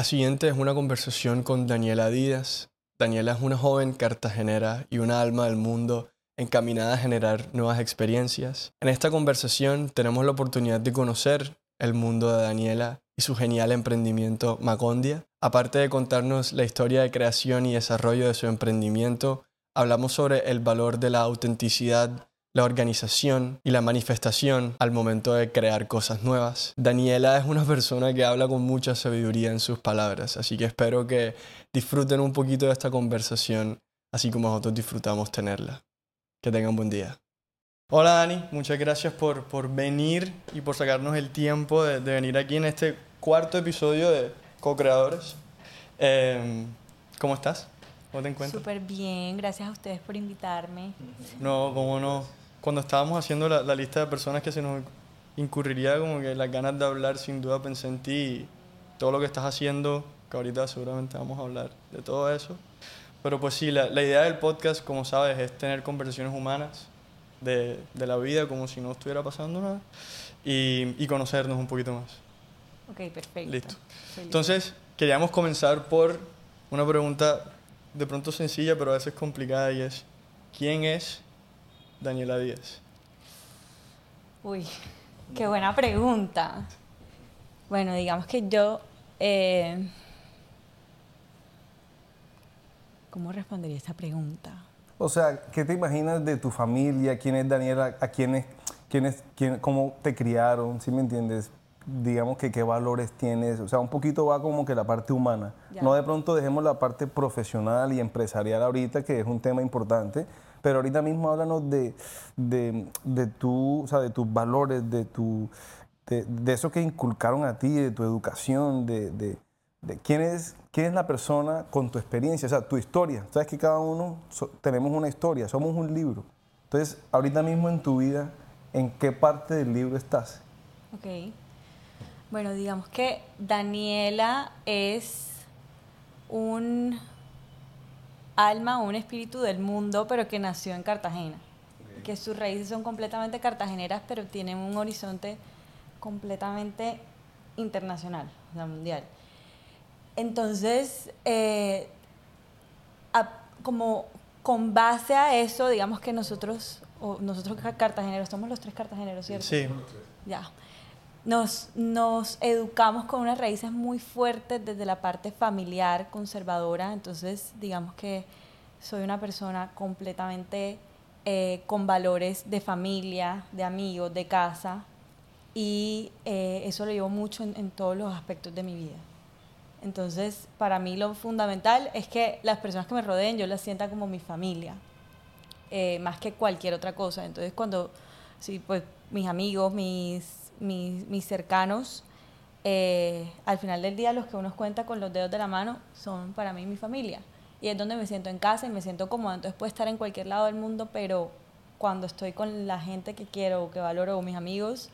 La siguiente es una conversación con Daniela Díaz. Daniela es una joven cartagenera y una alma del mundo encaminada a generar nuevas experiencias. En esta conversación tenemos la oportunidad de conocer el mundo de Daniela y su genial emprendimiento Macondia. Aparte de contarnos la historia de creación y desarrollo de su emprendimiento, hablamos sobre el valor de la autenticidad, la organización y la manifestación al momento de crear cosas nuevas. Daniela es una persona que habla con mucha sabiduría en sus palabras, así que espero que disfruten un poquito de esta conversación, así como nosotros disfrutamos tenerla. Que tengan buen día. Hola Dani, muchas gracias por, por venir y por sacarnos el tiempo de, venir aquí en este cuarto episodio de Co-Creadores. Em, ¿Cómo estás? ¿Cómo te encuentras? Súper bien, gracias a ustedes por invitarme. No, cómo no. Cuando estábamos haciendo la, la, lista de personas que se nos incurriría como que las ganas de hablar, sin duda pensé en ti y todo lo que estás haciendo, que ahorita seguramente vamos a hablar de todo eso. Pero pues sí, la, la idea del podcast, como sabes, es tener conversaciones humanas de, de, la vida como si no estuviera pasando nada y, y, conocernos un poquito más. Ok, perfecto. Listo. Entonces, queríamos comenzar por una pregunta de pronto sencilla, pero a veces complicada y es, ¿quién es Daniela Díaz? Uy, qué buena pregunta. Bueno, digamos que yo... Eh, ¿Cómo respondería esta pregunta? O sea, ¿qué te imaginas de tu familia? ¿Quién es Daniela? ¿A quiénes, quiénes, quién, cómo te criaron? ¿Sí me entiendes? Digamos que qué valores tienes. O sea, un poquito va como que la parte humana. Ya. No de pronto dejemos la parte profesional y empresarial ahorita, que es un tema importante. Pero ahorita mismo háblanos de, de, de, tu, o sea, de tus valores, de, tu, de, eso que inculcaron a ti, de tu educación, de, quién es, quién es la persona con tu experiencia, o sea, tu historia. Sabes que cada uno tenemos una historia, somos un libro. Entonces, ahorita mismo en tu vida, ¿en qué parte del libro estás? Ok. Bueno, digamos que Daniela es un alma o un espíritu del mundo, pero que nació en Cartagena. Okay. Que sus raíces son completamente cartageneras, pero tienen un horizonte completamente internacional, o sea, mundial. Entonces, eh, a, como con base a eso, digamos que nosotros, o nosotros cartageneros, somos los tres cartageneros, ¿cierto? Sí. Ya. Nos, nos educamos con unas raíces muy fuertes desde la parte familiar, conservadora, entonces digamos que soy una persona completamente eh, con valores de familia, de amigos, de casa, y eh, eso lo llevo mucho en, todos los aspectos de mi vida. Entonces, para mí lo fundamental es que las personas que me rodeen yo las sienta como mi familia, eh, más que cualquier otra cosa. Entonces, cuando, sí, pues mis amigos, mis, mis, cercanos, eh, al final del día los que uno cuenta con los dedos de la mano son para mí mi familia. Y es donde me siento en casa y me siento cómoda. Entonces, puedo estar en cualquier lado del mundo, pero cuando estoy con la gente que quiero que valoro o mis amigos,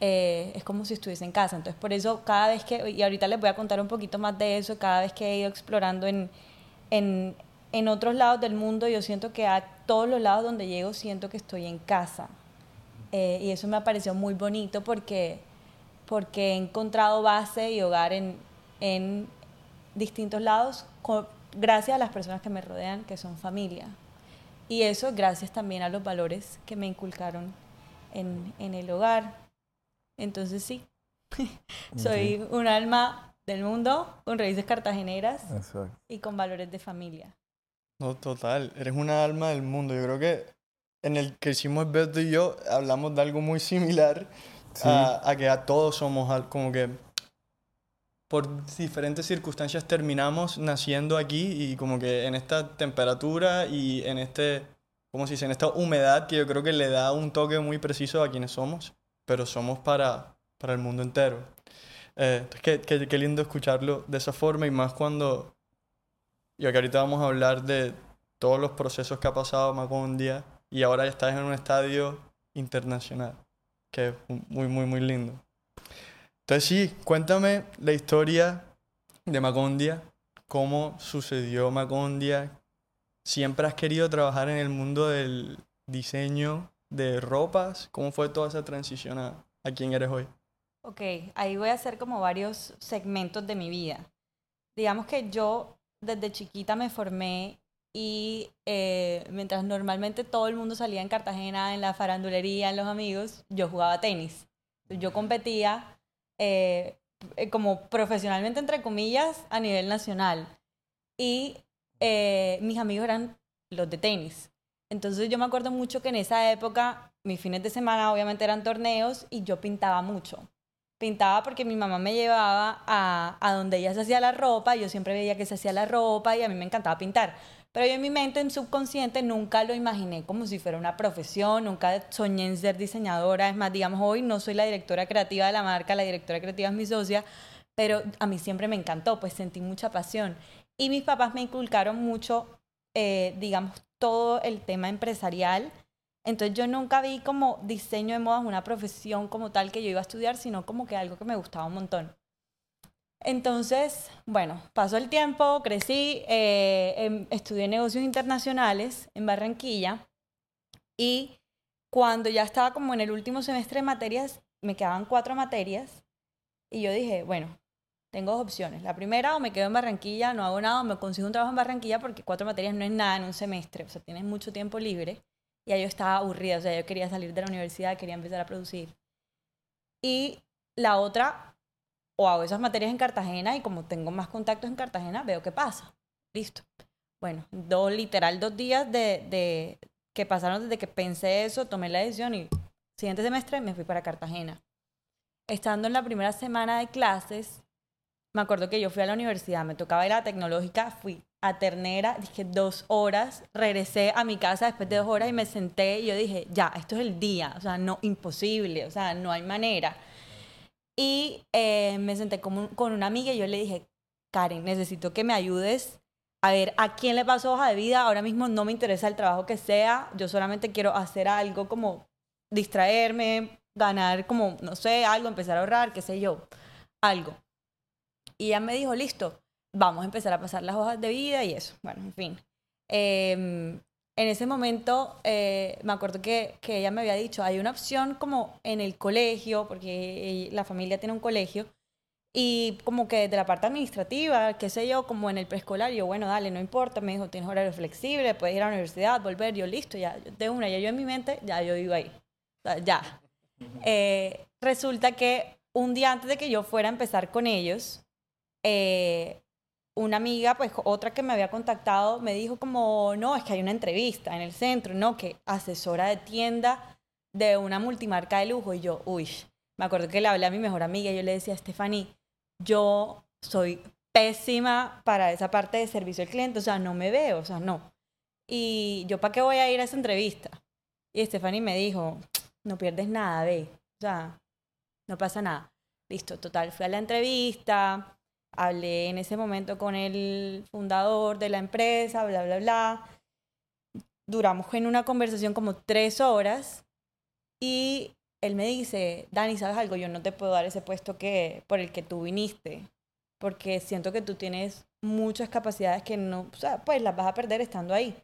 eh, es como si estuviese en casa. Entonces, por eso cada vez que, y ahorita les voy a contar un poquito más de eso, cada vez que he ido explorando en, en, en otros lados del mundo, yo siento que a todos los lados donde llego siento que estoy en casa. Eh, y eso me ha parecido muy bonito porque, porque he encontrado base y hogar en, en distintos lados con, gracias a las personas que me rodean, que son familia. Y eso gracias también a los valores que me inculcaron en, en el hogar. Entonces sí, soy okay. un alma del mundo con raíces cartageneras Exacto. y con valores de familia. No, total, eres una alma del mundo. Yo creo que en el que hicimos Beto y yo hablamos de algo muy similar sí. a, a, que a todos somos como que por diferentes circunstancias terminamos naciendo aquí y como que en esta temperatura y en este, ¿cómo se dice? En esta humedad que yo creo que le da un toque muy preciso a quienes somos pero somos para, para el mundo entero. Eh, entonces, qué, qué, qué, lindo escucharlo de esa forma y más cuando, y que ahorita vamos a hablar de todos los procesos que ha pasado Macondia y ahora estás en un estadio internacional, que es muy, muy, muy lindo. Entonces sí, cuéntame la historia de Macondia, cómo sucedió Macondia. ¿Siempre has querido trabajar en el mundo del diseño de ropas? ¿Cómo fue toda esa transición a, a quién eres hoy? Ok, ahí voy a hacer como varios segmentos de mi vida. digamos que yo desde chiquita me formé y eh, mientras normalmente todo el mundo salía en Cartagena, en la farandulería, en los amigos, yo jugaba tenis. Yo competía eh, eh, como profesionalmente, entre comillas, a nivel nacional. Y mis amigos eran los de tenis. Entonces yo me acuerdo mucho que en esa época mis fines de semana obviamente eran torneos y yo pintaba mucho. Pintaba porque mi mamá me llevaba a, a donde ella se hacía la ropa, yo siempre veía que se hacía la ropa y a mí me encantaba pintar. Pero yo en mi mente, en subconsciente, nunca lo imaginé como si fuera una profesión, nunca soñé en ser diseñadora. Es más, digamos, hoy no soy la directora creativa de la marca, la directora creativa es mi socia, pero a mí siempre me encantó, pues sentí mucha pasión. Y mis papás me inculcaron mucho, eh, digamos, todo el tema empresarial entonces yo nunca vi como diseño de modas una profesión como tal que yo iba a estudiar, sino como que algo que me gustaba un montón. Entonces, bueno, pasó el tiempo, crecí, eh, em, estudié negocios internacionales en Barranquilla y cuando ya estaba como en el último semestre de materias, me quedaban cuatro materias y yo dije, bueno, tengo dos opciones. La primera, o me quedo en Barranquilla, no hago nada, o me consigo un trabajo en Barranquilla porque cuatro materias no es nada en un semestre, o sea, tienes mucho tiempo libre ya yo estaba aburrida, o sea, yo quería salir de la universidad, quería empezar a producir. Y la otra, o hago esas materias en Cartagena y como tengo más contactos en Cartagena, veo qué pasa. Listo. Bueno, dos, literal dos días de, de que pasaron desde que pensé eso, tomé la decisión y siguiente semestre me fui para Cartagena. Estando en la primera semana de clases, me acuerdo que yo fui a la universidad, me tocaba ir a la tecnológica, fui a Ternera, dije dos horas, regresé a mi casa después de dos horas y me senté y yo dije, ya, esto es el día, o sea, no, imposible, o sea, no hay manera. Y eh, me senté con, con una amiga y yo le dije, Karen, necesito que me ayudes a ver a quién le paso hoja de vida, ahora mismo no me interesa el trabajo que sea, yo solamente quiero hacer algo como distraerme, ganar como, no sé, algo, empezar a ahorrar, qué sé yo, algo. Y ella me dijo, listo, vamos a empezar a pasar las hojas de vida y eso. Bueno, en fin. Em, en ese momento eh, me acuerdo que, que, ella me había dicho, hay una opción como en el colegio, porque la familia tiene un colegio, y como que de la parte administrativa, qué sé yo, como en el preescolar, yo, bueno, dale, no importa, me dijo, tienes horario flexible, puedes ir a la universidad, volver, yo listo, ya, de una, ya yo en mi mente, ya yo iba ahí, ya. Eh, resulta que un día antes de que yo fuera a empezar con ellos, eh, una amiga, pues otra que me había contactado, me dijo como, no, es que hay una entrevista en el centro, no, que asesora de tienda de una multimarca de lujo. Y yo, uy, me acuerdo que le hablé a mi mejor amiga y yo le decía, Stephanie, yo soy pésima para esa parte de servicio al cliente, o sea, no me veo, o sea, no. Y yo, ¿para qué voy a ir a esa entrevista? Y Stephanie me dijo, no pierdes nada, ve, o sea, no pasa nada. Listo, total, fui a la entrevista, hablé en ese momento con el fundador de la empresa, bla, bla, bla. Duramos en una conversación como tres horas y él me dice, Dani, ¿sabes algo? Yo no te puedo dar ese puesto que, por el que tú viniste, porque siento que tú tienes muchas capacidades que no, pues las vas a perder estando ahí.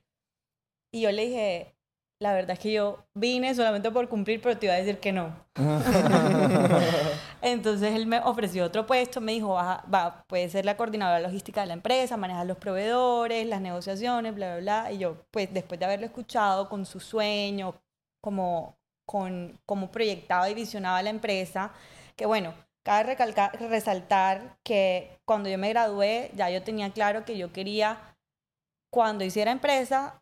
Y yo le dije, la verdad es que yo vine solamente por cumplir, pero te iba a decir que no. Entonces él me ofreció otro puesto, me dijo, va, puede ser la coordinadora logística de la empresa, manejar los proveedores, las negociaciones, bla, bla, bla. Y yo, pues después de haberlo escuchado con su sueño, como, con cómo proyectaba y visionaba la empresa, que bueno, cabe recalcar, resaltar que cuando yo me gradué, ya yo tenía claro que yo quería, cuando hiciera empresa,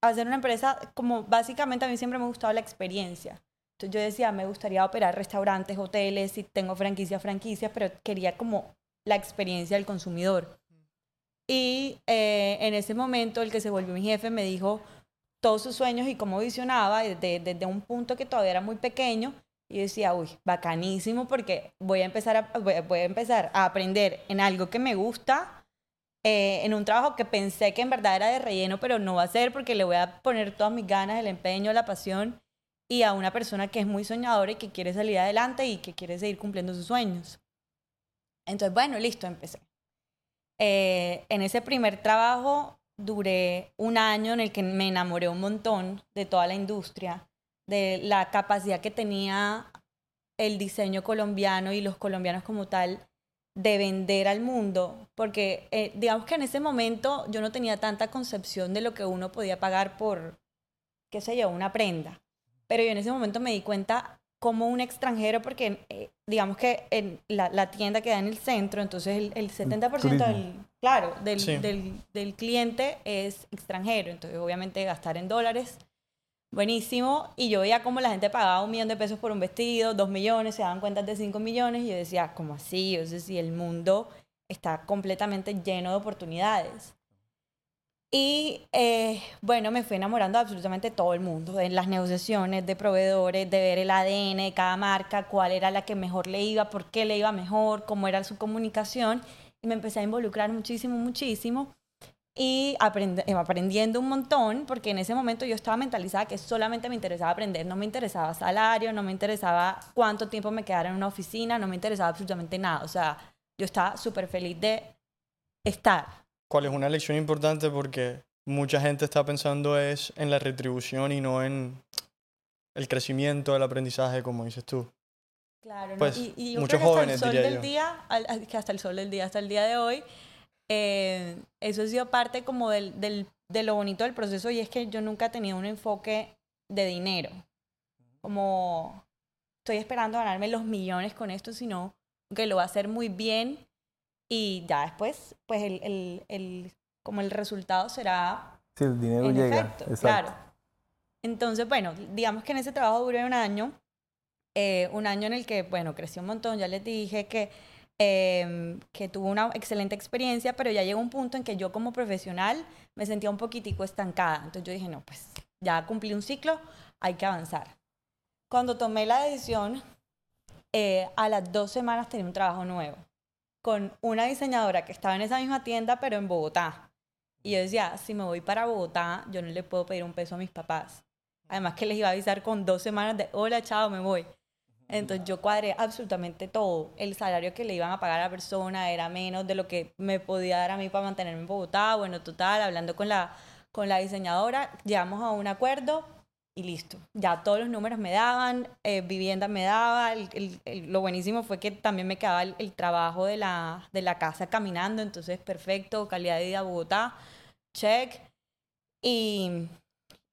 hacer una empresa, como básicamente a mí siempre me gustaba la experiencia. Entonces yo decía, me gustaría operar restaurantes, hoteles, si tengo franquicias, franquicias, pero quería como la experiencia del consumidor. Y eh, en ese momento el que se volvió mi jefe me dijo todos sus sueños y cómo visionaba desde, desde un punto que todavía era muy pequeño. Y decía, uy, bacanísimo porque voy a empezar a, voy a empezar a aprender en algo que me gusta eh, en un trabajo que pensé que en verdad era de relleno, pero no va a ser porque le voy a poner todas mis ganas, el empeño, la pasión y a una persona que es muy soñadora y que quiere salir adelante y que quiere seguir cumpliendo sus sueños. Entonces, bueno, listo, empecé. Eh, en ese primer trabajo duré un año en el que me enamoré un montón de toda la industria, de la capacidad que tenía el diseño colombiano y los colombianos como tal de vender al mundo, porque eh, digamos que en ese momento yo no tenía tanta concepción de lo que uno podía pagar por, qué sé yo, una prenda. Pero yo en ese momento me di cuenta como un extranjero, porque eh, digamos que en la, la, tienda queda en el centro, entonces el, el 70% del, claro, del, del, del, cliente es extranjero, entonces obviamente gastar en dólares, buenísimo, y yo veía como la gente pagaba un millón de pesos por un vestido, dos millones, se daban cuentas de cinco millones, y yo decía, ¿cómo así? O sea, si el mundo está completamente lleno de oportunidades. Y eh, bueno, me fui enamorando de absolutamente todo el mundo, en las negociaciones de proveedores, de ver el ADN de cada marca, cuál era la que mejor le iba, por qué le iba mejor, cómo era su comunicación. Y me empecé a involucrar muchísimo, muchísimo. Y eh, aprendiendo un montón, porque en ese momento yo estaba mentalizada que solamente me interesaba aprender, no me interesaba salario, no me interesaba cuánto tiempo me quedara en una oficina, no me interesaba absolutamente nada. O sea, yo estaba súper feliz de estar cuál es una lección importante porque mucha gente está pensando es en la retribución y no en el crecimiento del aprendizaje, como dices tú. Claro, pues, y, muchos jóvenes, hasta el sol del día, que hasta el sol del día, hasta el día de hoy, eh, eso ha sido parte como del, del, de lo bonito del proceso y es que yo nunca he tenido un enfoque de dinero, como estoy esperando ganarme los millones con esto, sino que lo va a hacer muy bien y ya después, pues el, el, el como el resultado será... Sí, el dinero llega. Efecto, Claro. Entonces, bueno, digamos que en ese trabajo duré un año, eh, un año en el que, bueno, crecí un montón, ya les dije que, eh, que tuve una excelente experiencia, pero ya llegó un punto en que yo como profesional me sentía un poquitico estancada. Entonces yo dije, no, pues ya cumplí un ciclo, hay que avanzar. Cuando tomé la decisión, eh, a las dos semanas tenía un trabajo nuevo con una diseñadora que estaba en esa misma tienda, pero en Bogotá. Y yo decía, si me voy para Bogotá, yo no le puedo pedir un peso a mis papás. Además que les iba a avisar con dos semanas de, hola, chao, me voy. Entonces yo cuadré absolutamente todo. El salario que le iban a pagar a la persona era menos de lo que me podía dar a mí para mantenerme en Bogotá. Bueno, total, hablando con la, con la diseñadora, llegamos a un acuerdo y listo. Ya todos los números me daban, eh, vivienda me daba, lo buenísimo fue que también me quedaba el, trabajo de la, de la casa caminando, entonces perfecto, calidad de vida Bogotá, check. Y,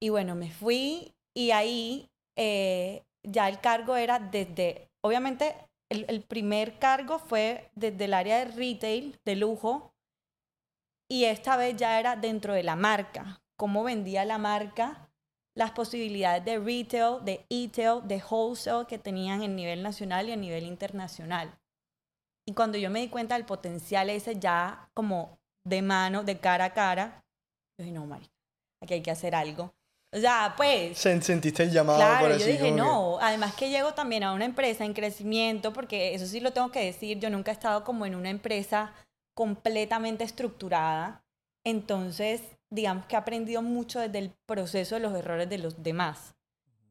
y bueno, me fui y ahí eh, ya el cargo era desde, obviamente el, primer cargo fue desde el área de retail, de lujo, y esta vez ya era dentro de la marca, cómo vendía la marca las posibilidades de retail, de e-tail, de wholesale que tenían en nivel nacional y a nivel internacional. Y cuando yo me di cuenta del potencial ese ya como de mano, de cara a cara, yo dije, no, Mari, aquí hay que hacer algo. O sea, pues... ¿Sentiste el llamado? Claro, yo dije, no. Además que llego también a una empresa en crecimiento, porque eso sí lo tengo que decir, yo nunca he estado como en una empresa completamente estructurada. Entonces, digamos que he aprendido mucho desde el proceso de los errores de los demás.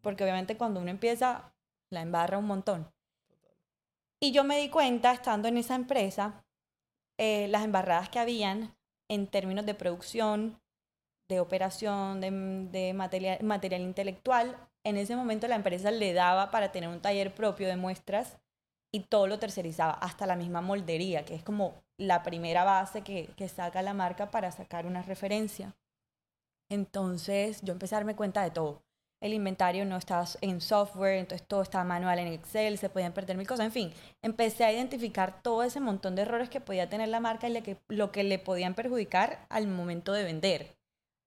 Porque obviamente cuando uno empieza, la embarra un montón. Y yo me di cuenta, estando en esa empresa, eh, las embarradas que habían en términos de producción, de operación, de, de material, material intelectual. En ese momento la empresa le daba para tener un taller propio de muestras y todo lo tercerizaba, hasta la misma moldería, que es como la primera base que, que saca la marca para sacar una referencia. Entonces yo empecé a darme cuenta de todo. El inventario no estaba en software, entonces todo estaba manual en Excel, se podían perder mil cosas. En fin, empecé a identificar todo ese montón de errores que podía tener la marca y que, lo que le podían perjudicar al momento de vender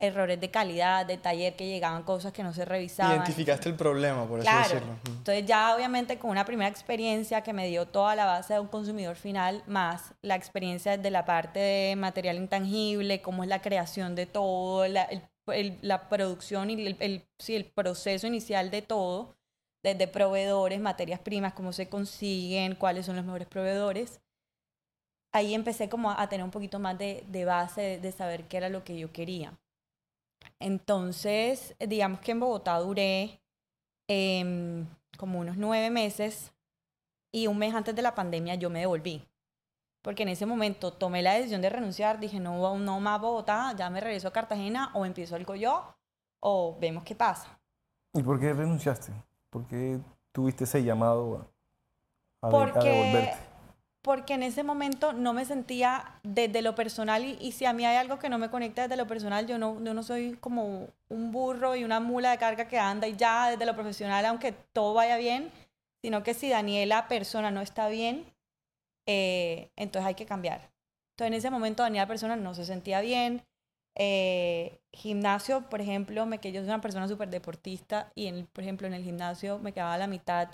errores de calidad, de taller, que llegaban cosas que no se revisaban. Identificaste el problema, por así decirlo. Entonces ya obviamente con una primera experiencia que me dio toda la base de un consumidor final, más la experiencia de la parte de material intangible, cómo es la creación de todo, la, la producción y el, el, sí, el proceso inicial de todo, desde proveedores, materias primas, cómo se consiguen, cuáles son los mejores proveedores. Ahí empecé como a, tener un poquito más de, de base de saber qué era lo que yo quería. Entonces, digamos que en Bogotá duré em, como unos nueve meses y un mes antes de la pandemia yo me devolví. Porque en ese momento tomé la decisión de renunciar, dije, no, no más Bogotá, ya me regreso a Cartagena o empiezo algo yo o vemos qué pasa. ¿Y por qué renunciaste? ¿Por qué tuviste ese llamado a, a, devolverte? Porque en ese momento no me sentía desde lo personal y, si a mí hay algo que no me conecta desde lo personal, yo no, yo no soy como un burro y una mula de carga que anda y ya desde lo profesional, aunque todo vaya bien, sino que si Daniela persona no está bien, eh, entonces hay que cambiar. Entonces en ese momento Daniela persona no se sentía bien. Eh, gimnasio, por ejemplo, me que yo soy una persona súper deportista y en, por ejemplo en el gimnasio me quedaba la mitad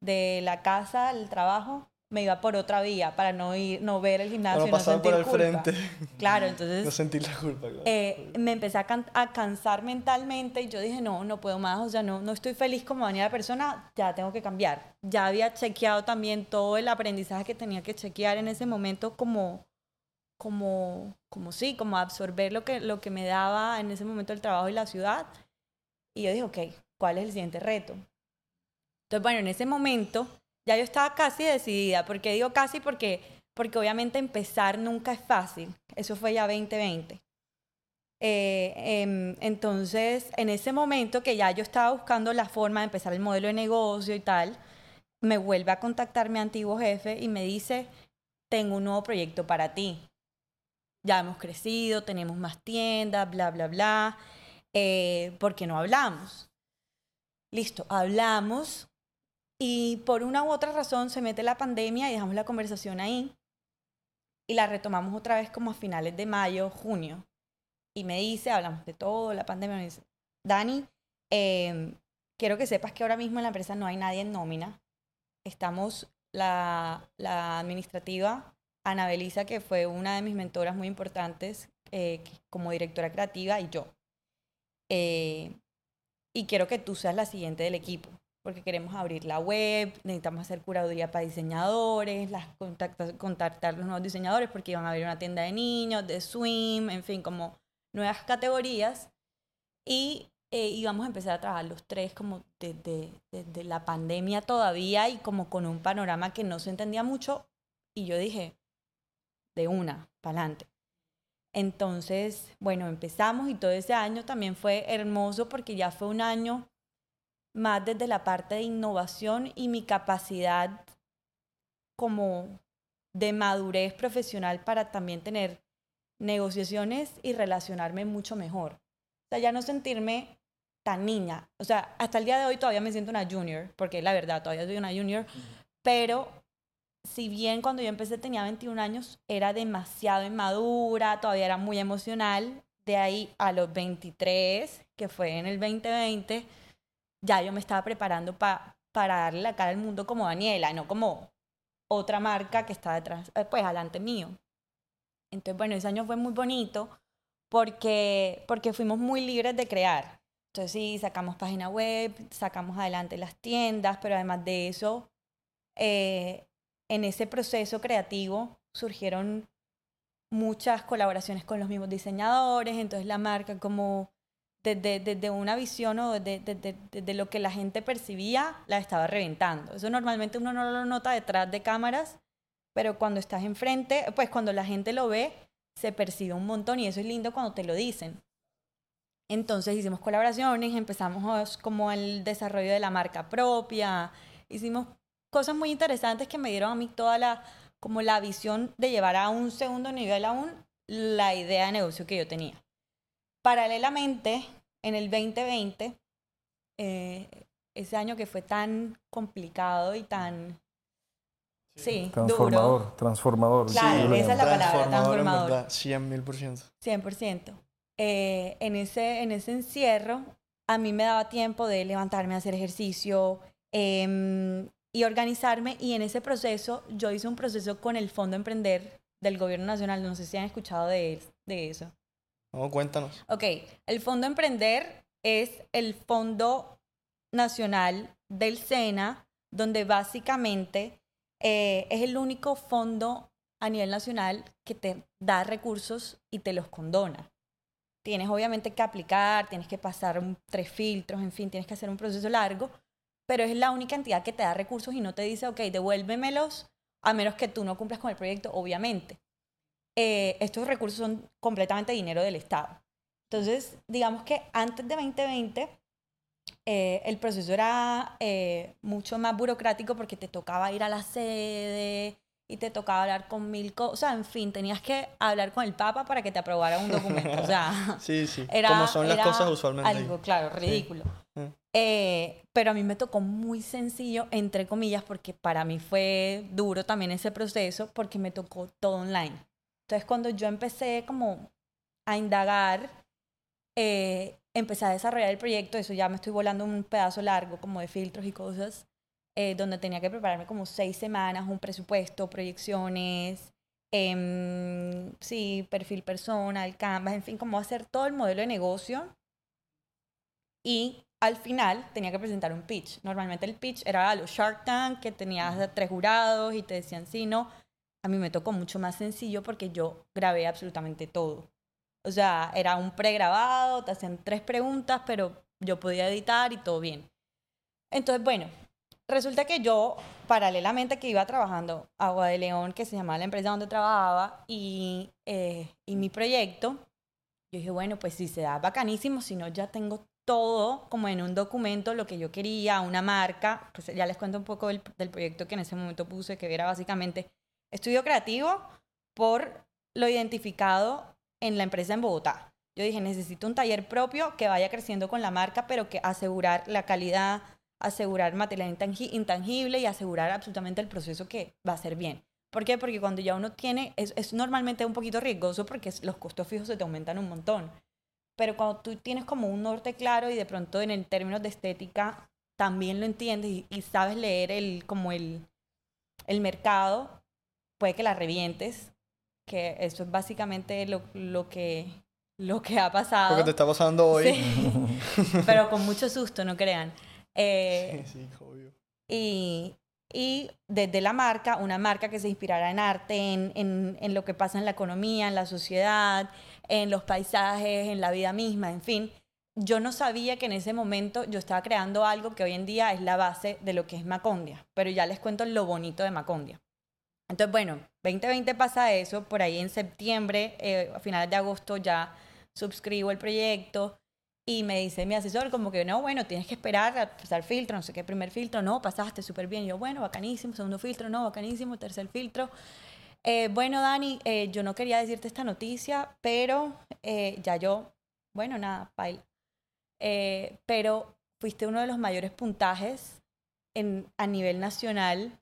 de la casa al trabajo me iba por otra vía para no ir no ver el gimnasio y no sentir por el frente. Claro entonces no sentir la culpa claro. eh, me empecé a, a, cansar mentalmente y yo dije no no puedo más o sea no no estoy feliz como Daniela persona ya tengo que cambiar ya había chequeado también todo el aprendizaje que tenía que chequear en ese momento como como como sí como absorber lo que lo que me daba en ese momento el trabajo y la ciudad. Y yo dije ok cuál es el siguiente reto entonces bueno en ese momento ya yo estaba casi decidida. porque digo casi? Porque, porque obviamente empezar nunca es fácil. Eso fue ya 2020. Eh, em, entonces, en ese momento que ya yo estaba buscando la forma de empezar el modelo de negocio y tal, me vuelve a contactar mi antiguo jefe y me dice, tengo un nuevo proyecto para ti. Ya hemos crecido, tenemos más tiendas, bla, bla, bla. Eh, ¿Por qué no hablamos? Listo, hablamos y por una u otra razón se mete la pandemia y dejamos la conversación ahí. Y la retomamos otra vez como a finales de mayo, junio. Y me dice, hablamos de todo, la pandemia, me dice, Dani, em, quiero que sepas que ahora mismo en la empresa no hay nadie en nómina. Estamos la, la administrativa, Ana Belisa, que fue una de mis mentoras muy importantes eh, como directora creativa, y yo. Eh, y quiero que tú seas la siguiente del equipo porque queremos abrir la web, necesitamos hacer curaduría para diseñadores, las contactar, contactar los nuevos diseñadores porque iban a abrir una tienda de niños, de swim, en fin, como nuevas categorías. Y eh, íbamos a empezar a trabajar los tres como desde, desde la pandemia todavía y como con un panorama que no se entendía mucho. Y yo dije, de una, para adelante. Entonces, bueno, empezamos y todo ese año también fue hermoso porque ya fue un año más desde la parte de innovación y mi capacidad como de madurez profesional para también tener negociaciones y relacionarme mucho mejor. O sea, ya no sentirme tan niña. O sea, hasta el día de hoy todavía me siento una junior, porque la verdad, todavía soy una junior, pero si bien cuando yo empecé tenía 21 años, era demasiado inmadura, todavía era muy emocional, de ahí a los 23, que fue en el 2020, ya yo me estaba preparando para darle la cara al mundo como Daniela, no como otra marca que está detrás, eh, pues adelante mío. Entonces, bueno, ese año fue muy bonito porque, porque fuimos muy libres de crear. Entonces, sí, sacamos página web, sacamos adelante las tiendas, pero además de eso, eh, en ese proceso creativo surgieron muchas colaboraciones con los mismos diseñadores, entonces la marca como desde, una visión o desde, lo que la gente percibía, la estaba reventando. Eso normalmente uno no lo nota detrás de cámaras, pero cuando estás enfrente, pues cuando la gente lo ve, se percibe un montón y eso es lindo cuando te lo dicen. Entonces hicimos colaboraciones, empezamos como el desarrollo de la marca propia, hicimos cosas muy interesantes que me dieron a mí toda la, como la visión de llevar a un segundo nivel aún la idea de negocio que yo tenía. Paralelamente, en el 2020, eh, ese año que fue tan complicado y tan... Sí, transformador, transformador. Claro, esa es la palabra, transformador. 100 mil por ciento. 100%. Eh, en, ese, en ese encierro, a mí me daba tiempo de levantarme a hacer ejercicio em, y organizarme. Y en ese proceso, yo hice un proceso con el Fondo Emprender del Gobierno Nacional. No sé si han escuchado de, de eso. No, cuéntanos. Ok, el Fondo Emprender es el Fondo Nacional del SENA, donde básicamente eh, es el único fondo a nivel nacional que te da recursos y te los condona. Tienes obviamente que aplicar, tienes que pasar tres filtros, en fin, tienes que hacer un proceso largo, pero es la única entidad que te da recursos y no te dice, ok, devuélvemelos, a menos que tú no cumplas con el proyecto, obviamente. Eh, estos recursos son completamente dinero del Estado. Entonces, digamos que antes de 2020, eh, el proceso era eh, mucho más burocrático porque te tocaba ir a la sede, y te tocaba hablar con mil cosas. O sea, en fin, tenías que hablar con el Papa para que te aprobara un documento. O sea, Sí, sí. era, Como son las era cosas usualmente. ahí. Algo, claro, ridículo. Mm. Eh, pero a mí me tocó muy sencillo, entre comillas, porque para mí fue duro también ese proceso, porque me tocó todo online. Entonces, cuando yo empecé como a indagar, eh, empecé a desarrollar el proyecto, eso ya me estoy volando un pedazo largo como de filtros y cosas, eh, donde tenía que prepararme como seis semanas, un presupuesto, proyecciones, em, sí, perfil personal, Canvas, en fin, como hacer todo el modelo de negocio. Y al final tenía que presentar un pitch. Normalmente el pitch era a los Shark Tank, que tenías tres jurados y te decían sí, no. A mí me tocó mucho más sencillo porque yo grabé absolutamente todo. O sea, era un pregrabado, te hacían tres preguntas, pero yo podía editar y todo bien. Entonces, bueno, resulta que yo, paralelamente que iba trabajando Agua de León, que se llamaba la empresa donde trabajaba, y, eh, y mi proyecto, yo dije, bueno, pues si se da bacanísimo, si no, ya tengo todo como en un documento, lo que yo quería, una marca. Pues ya les cuento un poco del, del proyecto que en ese momento puse, que era básicamente estudio creativo por lo identificado en la empresa en Bogotá. Yo dije, necesito un taller propio que vaya creciendo con la marca, pero que asegurar la calidad, asegurar material intangi- intangible y asegurar absolutamente el proceso que va a ser bien. ¿Por qué? Porque cuando ya uno tiene, es, es normalmente un poquito riesgoso porque los costos fijos se te aumentan un montón. Pero cuando tú tienes como un norte claro y de pronto en el términos de estética también lo entiendes y, y sabes leer el, como el, el mercado, puede que la revientes, que eso es básicamente lo, lo, que, lo que ha pasado. Lo que te está pasando hoy. Sí. Pero con mucho susto, no crean. Eh, Sí, sí, obvio. y, y desde la marca, una marca que se inspirara en arte, en, en, en lo que pasa en la economía, en la sociedad, en los paisajes, en la vida misma, en fin. Yo no sabía que en ese momento yo estaba creando algo que hoy en día es la base de lo que es Macondia, pero ya les cuento lo bonito de Macondia. Entonces, bueno, 2020 pasa eso, por ahí en septiembre, eh, a finales de agosto ya suscribo el proyecto y me dice mi asesor como que, no, bueno, tienes que esperar a pasar filtro, no sé qué, primer filtro, no, pasaste súper bien. Yo, bueno, bacanísimo, segundo filtro, no, bacanísimo, tercer filtro. Eh, bueno, Dani, eh, yo no quería decirte esta noticia, pero eh, ya yo, bueno, nada, baila. Eh, pero fuiste uno de los mayores puntajes en, a nivel nacional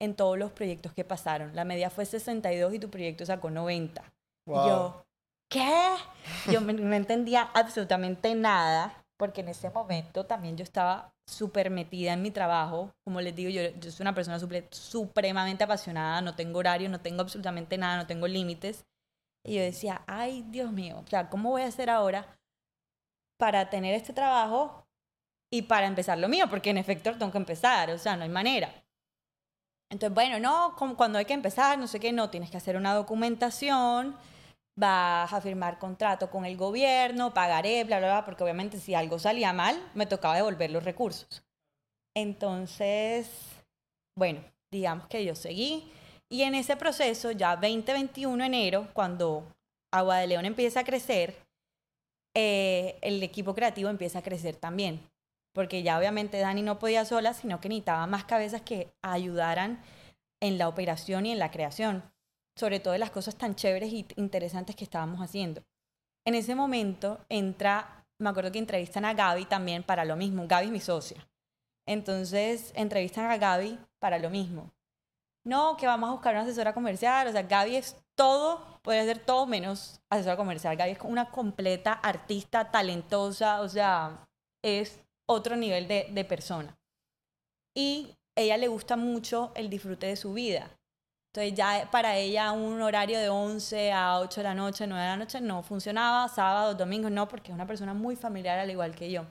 en todos los proyectos que pasaron. La media fue 62 y tu proyecto sacó 90. Wow. Yo, ¿qué? Yo me- no entendía absolutamente nada, porque en ese momento también yo estaba súper metida en mi trabajo. Como les digo, yo, yo soy una persona supremamente apasionada, no tengo horario, no tengo absolutamente nada, no tengo límites. Y yo decía, ay, Dios mío, o sea, ¿cómo voy a hacer ahora para tener este trabajo y para empezar lo mío? Porque en efecto tengo que empezar, o sea, no hay manera. Entonces, bueno, no, como cuando hay que empezar, no sé qué, no, tienes que hacer una documentación, vas a firmar contrato con el gobierno, pagaré, bla, bla, bla, porque obviamente si algo salía mal, me tocaba devolver los recursos. Entonces, bueno, digamos que yo seguí. Y en ese proceso, ya 2021 enero, cuando Agua de León empieza a crecer, eh, el equipo creativo empieza a crecer también. Porque ya obviamente Dani no podía sola, sino que necesitaba más cabezas que ayudaran en la operación y en la creación. Sobre todo de las cosas tan chéveres y interesantes que estábamos haciendo. En ese momento entra, me acuerdo que entrevistan a Gaby también para lo mismo. Gaby es mi socia. Entonces entrevistan a Gaby para lo mismo. No, que vamos a buscar una asesora comercial. O sea, Gaby es todo, puede ser todo menos asesora comercial. Gaby es una completa artista, talentosa, o sea, es otro nivel de, de persona. Y ella le gusta mucho el disfrute de su vida. Entonces ya para ella un horario de 11 a 8 de la noche, 9 de la noche no funcionaba, sábados, domingos no, porque es una persona muy familiar al igual que yo.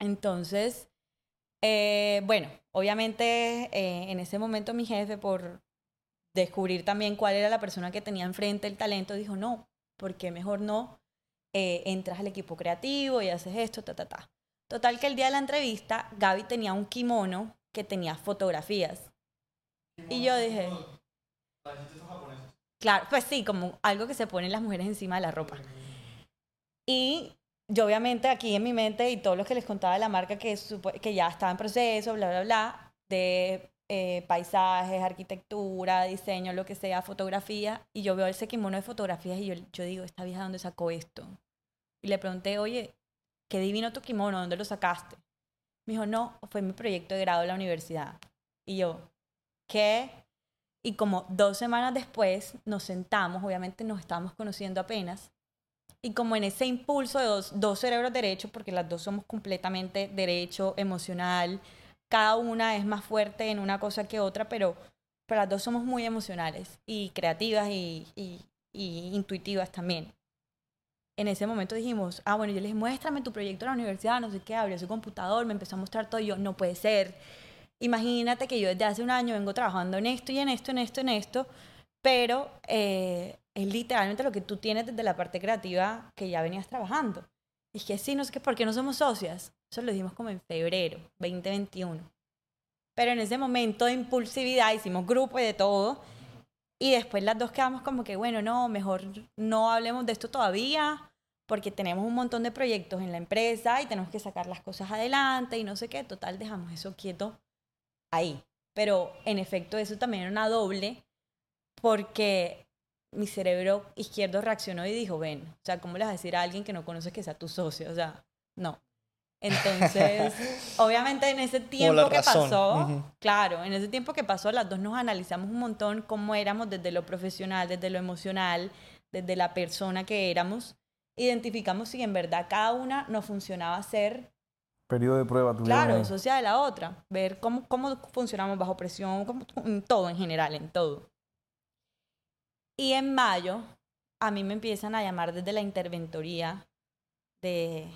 Entonces, eh, bueno, obviamente eh, en ese momento mi jefe por descubrir también cuál era la persona que tenía enfrente el talento, dijo, no, porque mejor no eh, entras al equipo creativo y haces esto, ta, ta, ta. Total que el día de la entrevista, Gaby tenía un kimono que tenía fotografías. Y yo dije, claro, pues sí, como algo que se ponen las mujeres encima de la ropa. Y yo obviamente aquí en mi mente y todos los que les contaba de la marca que, que ya estaba en proceso, bla, bla, bla, de eh, paisajes, arquitectura, diseño, lo que sea, fotografía, y yo veo ese kimono de fotografías y yo, yo digo, ¿esta vieja dónde sacó esto? Y le pregunté, oye, qué divino tu kimono, ¿dónde lo sacaste? Me dijo, no, fue mi proyecto de grado de la universidad. Y yo, ¿qué? Y como dos semanas después nos sentamos, obviamente nos estábamos conociendo apenas, y como en ese impulso de dos, cerebros derechos, porque las dos somos completamente derecho, emocional, cada una es más fuerte en una cosa que otra, pero, pero las dos somos muy emocionales y creativas y, y intuitivas también. En ese momento dijimos, ah, bueno, yo les dije, muéstrame tu proyecto en la universidad, no sé qué, abrió su computador, me empezó a mostrar todo, y yo, no puede ser. Imagínate que yo desde hace un año vengo trabajando en esto y en esto, en esto, en esto, pero eh, es literalmente lo que tú tienes desde la parte creativa que ya venías trabajando. Y que sí, no sé qué, ¿por qué no somos socias? Eso lo dijimos como en febrero 2021. Pero en ese momento de impulsividad hicimos grupo y de todo. Y después las dos quedamos como que, bueno, no, mejor no hablemos de esto todavía, porque tenemos un montón de proyectos en la empresa y tenemos que sacar las cosas adelante y no sé qué. Total, dejamos eso quieto ahí. Pero en efecto, eso también era una doble, porque mi cerebro izquierdo reaccionó y dijo, ven, o sea, ¿cómo le vas a decir a alguien que no conoces que sea tu socio? O sea, no. Entonces, obviamente en ese tiempo que pasó, claro, en ese tiempo que pasó, las dos nos analizamos un montón cómo éramos desde lo profesional, desde lo emocional, desde la persona que éramos. Identificamos si en verdad cada una nos funcionaba ser Periodo de prueba. Claro, socia de la otra. Ver cómo, cómo funcionamos bajo presión, cómo, en todo en general, en todo. Y en mayo, a mí me empiezan a llamar desde la interventoría de,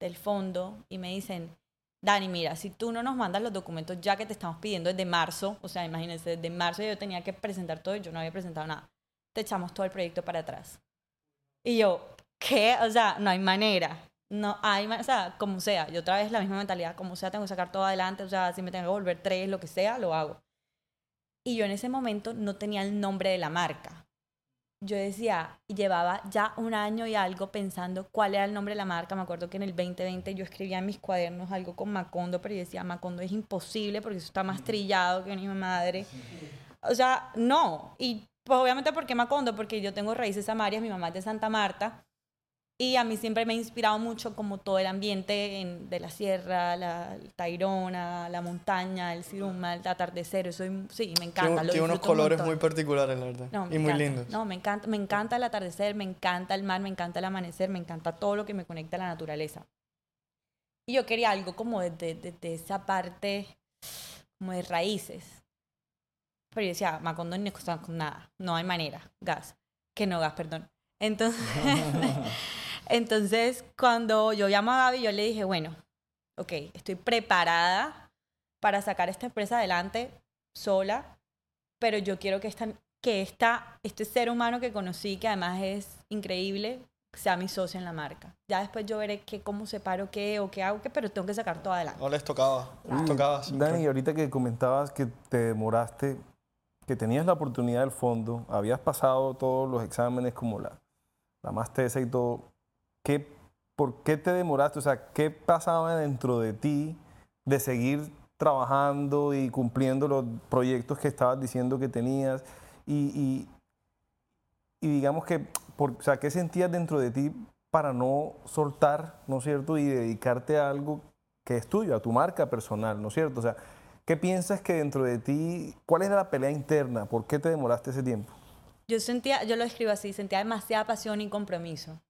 del fondo y me dicen, Dani, mira, si tú no nos mandas los documentos ya que te estamos pidiendo desde marzo, o sea, imagínense, desde marzo yo tenía que presentar todo y yo no había presentado nada, te echamos todo el proyecto para atrás. Y yo, ¿qué? O sea, no hay manera. No hay, o sea, como sea, yo otra vez la misma mentalidad, como sea, tengo que sacar todo adelante, o sea, si me tengo que volver tres, lo que sea, lo hago. Y yo en ese momento no tenía el nombre de la marca yo decía, llevaba ya un año y algo pensando cuál era el nombre de la marca. Me acuerdo que en el 2020 yo escribía en mis cuadernos algo con Macondo, pero yo decía, Macondo es imposible porque eso está más trillado que mi madre. O sea, no. Y pues obviamente, ¿por qué Macondo? Porque yo tengo raíces amarias, mi mamá es de Santa Marta. Y a mí siempre me ha inspirado mucho como todo el ambiente de la sierra, la Tairona, la montaña, el Siruma, el atardecer. Eso, sí, me encanta. Tiene, unos colores muy particulares, la verdad. y muy lindos. No, me encanta, me encanta el atardecer, me encanta el mar, me encanta el amanecer, me encanta todo lo que me conecta a la naturaleza. Y yo quería algo como desde de, de, esa parte, como de raíces. Pero yo decía, Macondo ni con nada, no hay manera, gas. Que no gas, perdón. Entonces... Entonces, cuando yo llamo a Gaby, yo le dije, bueno, ok, estoy preparada para sacar esta empresa adelante sola, pero yo quiero que, esta, que esta, este ser humano que conocí, que además es increíble, sea mi socio en la marca. Ya después yo veré qué, cómo separo qué o qué hago, qué, pero tengo que sacar todo adelante. No les tocaba, les tocaba. Dani, ahorita que comentabas que te demoraste, que tenías la oportunidad del fondo, habías pasado todos los exámenes como la, la más tesa y todo, ¿qué, ¿por qué te demoraste? O sea, ¿qué pasaba dentro de ti de seguir trabajando y cumpliendo los proyectos que estabas diciendo que tenías? Y, y, digamos que, por, o sea, ¿qué sentías dentro de ti para no soltar, ¿no es cierto? Y dedicarte a algo que es tuyo, a tu marca personal, ¿no es cierto? O sea, ¿qué piensas que dentro de ti, cuál era la pelea interna? ¿Por qué te demoraste ese tiempo? Yo sentía, yo lo escribo así, sentía demasiada pasión y compromiso.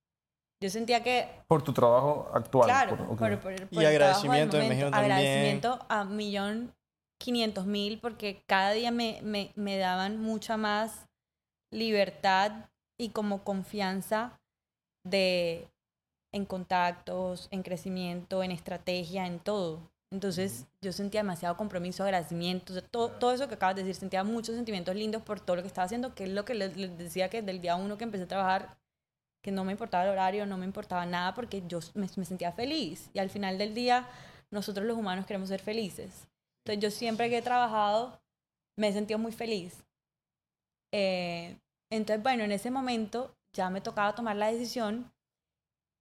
Yo sentía que... Por tu trabajo actual. Claro, por, y agradecimiento, me imagino Agradecimiento a millón quinientos mil porque cada día me, me, me daban mucha más libertad y como confianza de en contactos, en crecimiento, en estrategia, en todo. Entonces yo sentía demasiado compromiso, agradecimiento, todo, todo eso que acabas de decir, sentía muchos sentimientos lindos por todo lo que estaba haciendo, que es lo que les, les decía que desde el día uno que empecé a trabajar que no me importaba el horario, no me importaba nada porque yo me, sentía feliz. Y al final del día, nosotros los humanos queremos ser felices. Entonces yo siempre que he trabajado, me he sentido muy feliz. Eh, entonces, bueno, en ese momento ya me tocaba tomar la decisión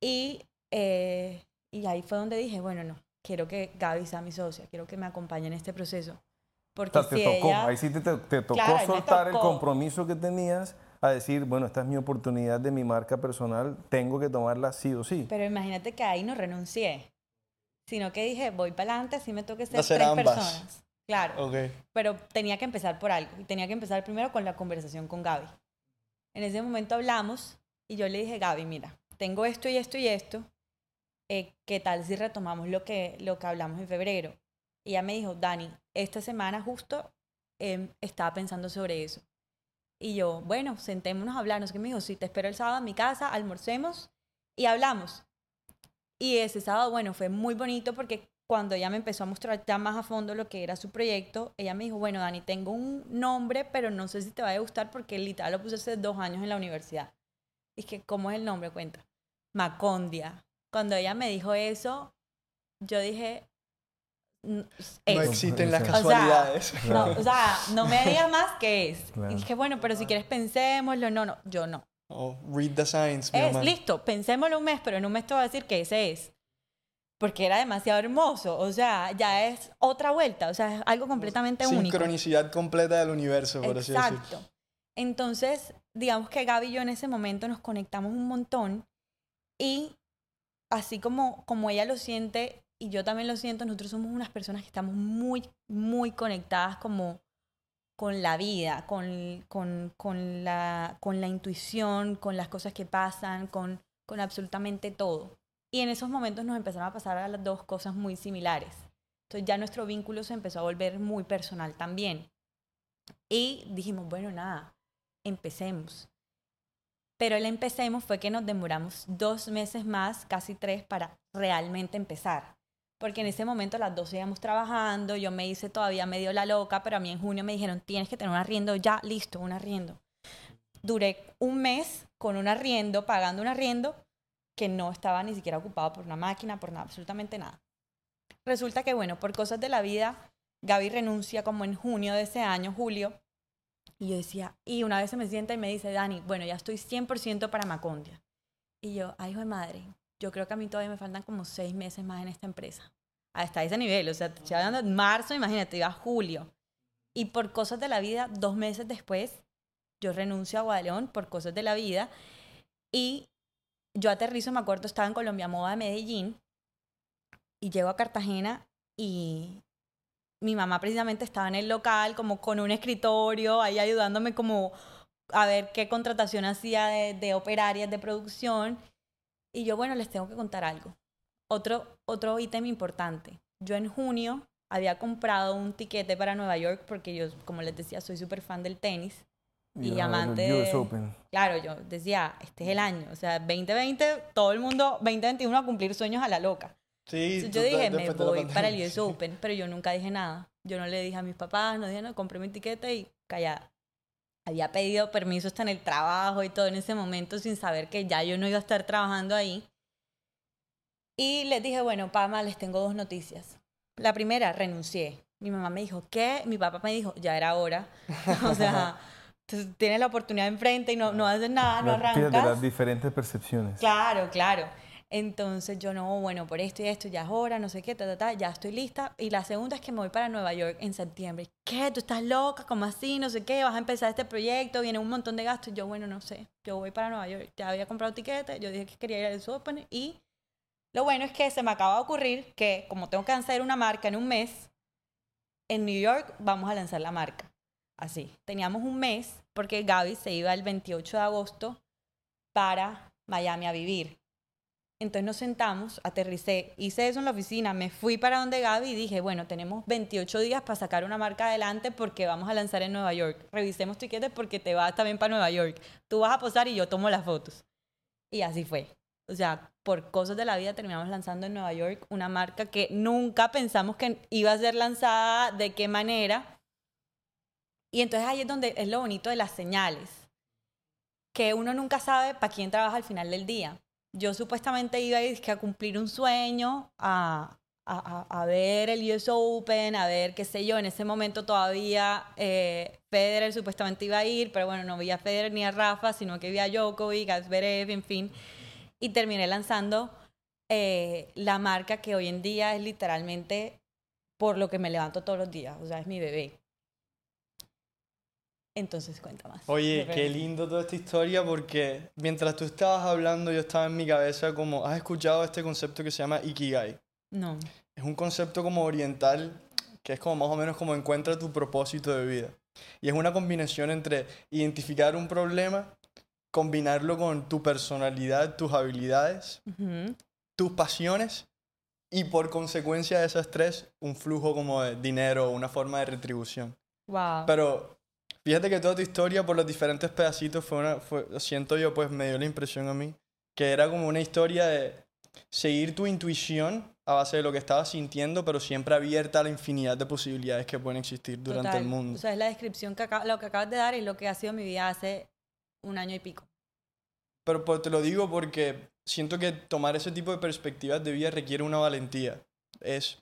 y, eh, y ahí fue donde dije, bueno, no, quiero que Gaby sea mi socia, quiero que me acompañe en este proceso. Porque O sea, te si tocó, ella- ahí sí te, te- te tocó Claro, soltar el compromiso que tenías a decir, bueno, esta es mi oportunidad de mi marca personal, tengo que tomarla sí o sí. Pero imagínate que ahí no renuncié, sino que dije, voy para adelante, así me toque ser tres ambas. personas. Claro. Pero tenía que empezar por algo. Y tenía que empezar primero con la conversación con Gaby. En ese momento hablamos y yo le dije, Gaby, mira, tengo esto y esto y esto. eh, ¿Qué tal si retomamos lo que, lo que hablamos en febrero? Y ella me dijo, Dani, esta semana justo em, estaba pensando sobre eso. Y yo, bueno, sentémonos a hablar. No sé qué me dijo, sí, te espero el sábado en mi casa, almorcemos y hablamos. Y ese sábado, bueno, fue muy bonito porque cuando ella me empezó a mostrar ya más a fondo lo que era su proyecto, ella me dijo, bueno, Dani, tengo un nombre, pero no sé si te va a gustar porque literal lo puse hace dos años en la universidad. Y es que, ¿cómo es el nombre? Cuenta. Macondia. Cuando ella me dijo eso, yo dije, "Mm, No es". existen las O sea, casualidades. No, o sea, no me digas más que es. Claro. Y dije, bueno, pero si quieres pensémoslo. No, no, yo no. Oh, read the signs, mi Es, hermano. listo, pensémoslo un mes, pero en un mes te voy a decir que ese es. Porque era demasiado hermoso. O sea, ya es otra vuelta. O sea, es algo completamente único. Sincronicidad completa del universo, por así decirlo. Exacto. Entonces, digamos que Gaby y yo en ese momento nos conectamos un montón y así como, como ella lo siente y yo también lo siento, nosotros somos unas personas que estamos muy, muy conectadas como con la vida, con, con, con, la, con la intuición, con las cosas que pasan, con, con absolutamente todo. Y en esos momentos nos empezaron a pasar a las dos cosas muy similares. Entonces ya nuestro vínculo se empezó a volver muy personal también. Y dijimos, bueno, nada, empecemos. Pero el empecemos fue que nos demoramos dos meses más, casi tres, para realmente empezar. Porque en ese momento las dos íbamos trabajando, yo me hice todavía medio la loca, pero a mí en junio me dijeron, tienes que tener un arriendo ya, listo, un arriendo. Duré un mes con un arriendo, pagando un arriendo que no estaba ni siquiera ocupado por una máquina, por nada, absolutamente nada. Resulta que, bueno, por cosas de la vida, Gaby renuncia como en junio de ese año, julio, y yo decía, y una vez se me sienta y me dice, Dani, bueno, ya estoy 100% para Macondia. Y yo, ay, hijo de madre, yo creo que a mí todavía me faltan como seis meses más en esta empresa. Hasta ese nivel, o sea, te estoy hablando de marzo, imagínate, iba a julio. Y por cosas de la vida, dos meses después, yo renuncio a Guadaleón por cosas de la vida. Y yo aterrizo, me acuerdo, estaba en Colombia Moda de Medellín. Y llego a Cartagena y mi mamá precisamente estaba en el local como con un escritorio, ahí ayudándome como a ver qué contratación hacía de, de operarias de producción. Y yo, bueno, les tengo que contar algo. Otro, otro ítem importante. Yo en junio había comprado un tiquete para Nueva York porque yo, como les decía, soy súper fan del tenis. Y ahora amante de- Open. Claro, yo decía, este es el año. O sea, 2020, todo el mundo, 2021 a cumplir sueños a la loca. Sí, Entonces yo dije, me voy para el US. Open, pero yo nunca dije nada. Yo no le dije a mis papás, no dije nada, compré mi tiquete y callada. Había pedido permiso hasta en el trabajo y todo en ese momento sin saber que ya yo no iba a estar trabajando ahí. Y les dije, bueno, Pama, les tengo dos noticias. La primera, renuncié. Mi mamá me dijo, ¿qué? Mi papá me dijo, ya era hora. o sea, tienes la oportunidad enfrente y no, no haces nada, no arrancas. las diferentes percepciones. Claro, claro. Entonces yo no, bueno, por esto y esto ya es hora, no sé qué, ta, ta, ta, ya estoy lista. Y la segunda es que me voy para Nueva York en septiembre. ¿Qué? ¿Tú estás loca? ¿Cómo así? No sé qué, vas a empezar este proyecto, viene un montón de gastos. Yo, bueno, no sé, yo voy para Nueva York. Ya había comprado tiquete, yo dije que quería ir al US Open y lo bueno es que se me acaba de ocurrir que como tengo que lanzar una marca en un mes, en New York vamos a lanzar la marca. Así, teníamos un mes porque Gaby se iba el 28 de agosto para Miami a vivir. Entonces nos sentamos, aterricé, hice eso en la oficina, me fui para donde Gaby y dije, bueno, tenemos 28 días para sacar una marca adelante porque vamos a lanzar en Nueva York. Revisemos tiquetes porque te vas también para Nueva York. Tú vas a posar y yo tomo las fotos. Y así fue. O sea, por cosas de la vida terminamos lanzando en Nueva York una marca que nunca pensamos que iba a ser lanzada, de qué manera. Y entonces ahí es donde es lo bonito de las señales, que uno nunca sabe para quién trabaja al final del día. Yo supuestamente iba a, cumplir un sueño, a, a- a ver el US Open, a ver qué sé yo, en ese momento todavía eh, Federer supuestamente iba a ir, pero bueno, no vi a Federer ni a Rafa, sino que vi a Djokovic, a Zverev, en fin, y terminé lanzando eh, la marca que hoy en día es literalmente por lo que me levanto todos los días, o sea, es mi bebé. Entonces cuenta más. Oye, qué lindo toda esta historia porque mientras tú estabas hablando yo estaba en mi cabeza como, ¿has escuchado este concepto que se llama Ikigai? No. Es un concepto como oriental que es como más o menos como encuentra tu propósito de vida. Y es una combinación entre identificar un problema, combinarlo con tu personalidad, tus habilidades, tus pasiones y por consecuencia de esas tres, un flujo como de dinero, una forma de retribución. Wow. Pero Fíjate que toda tu historia por los diferentes pedacitos fue una, fue, siento yo, pues me dio la impresión a mí, que era como una historia de seguir tu intuición a base de lo que estabas sintiendo, pero siempre abierta a la infinidad de posibilidades que pueden existir durante el mundo. O sea, es la descripción que lo que acabas de dar y lo que ha sido mi vida hace un año y pico. Pero pues, te lo digo porque siento que tomar ese tipo de perspectivas de vida requiere una valentía. Es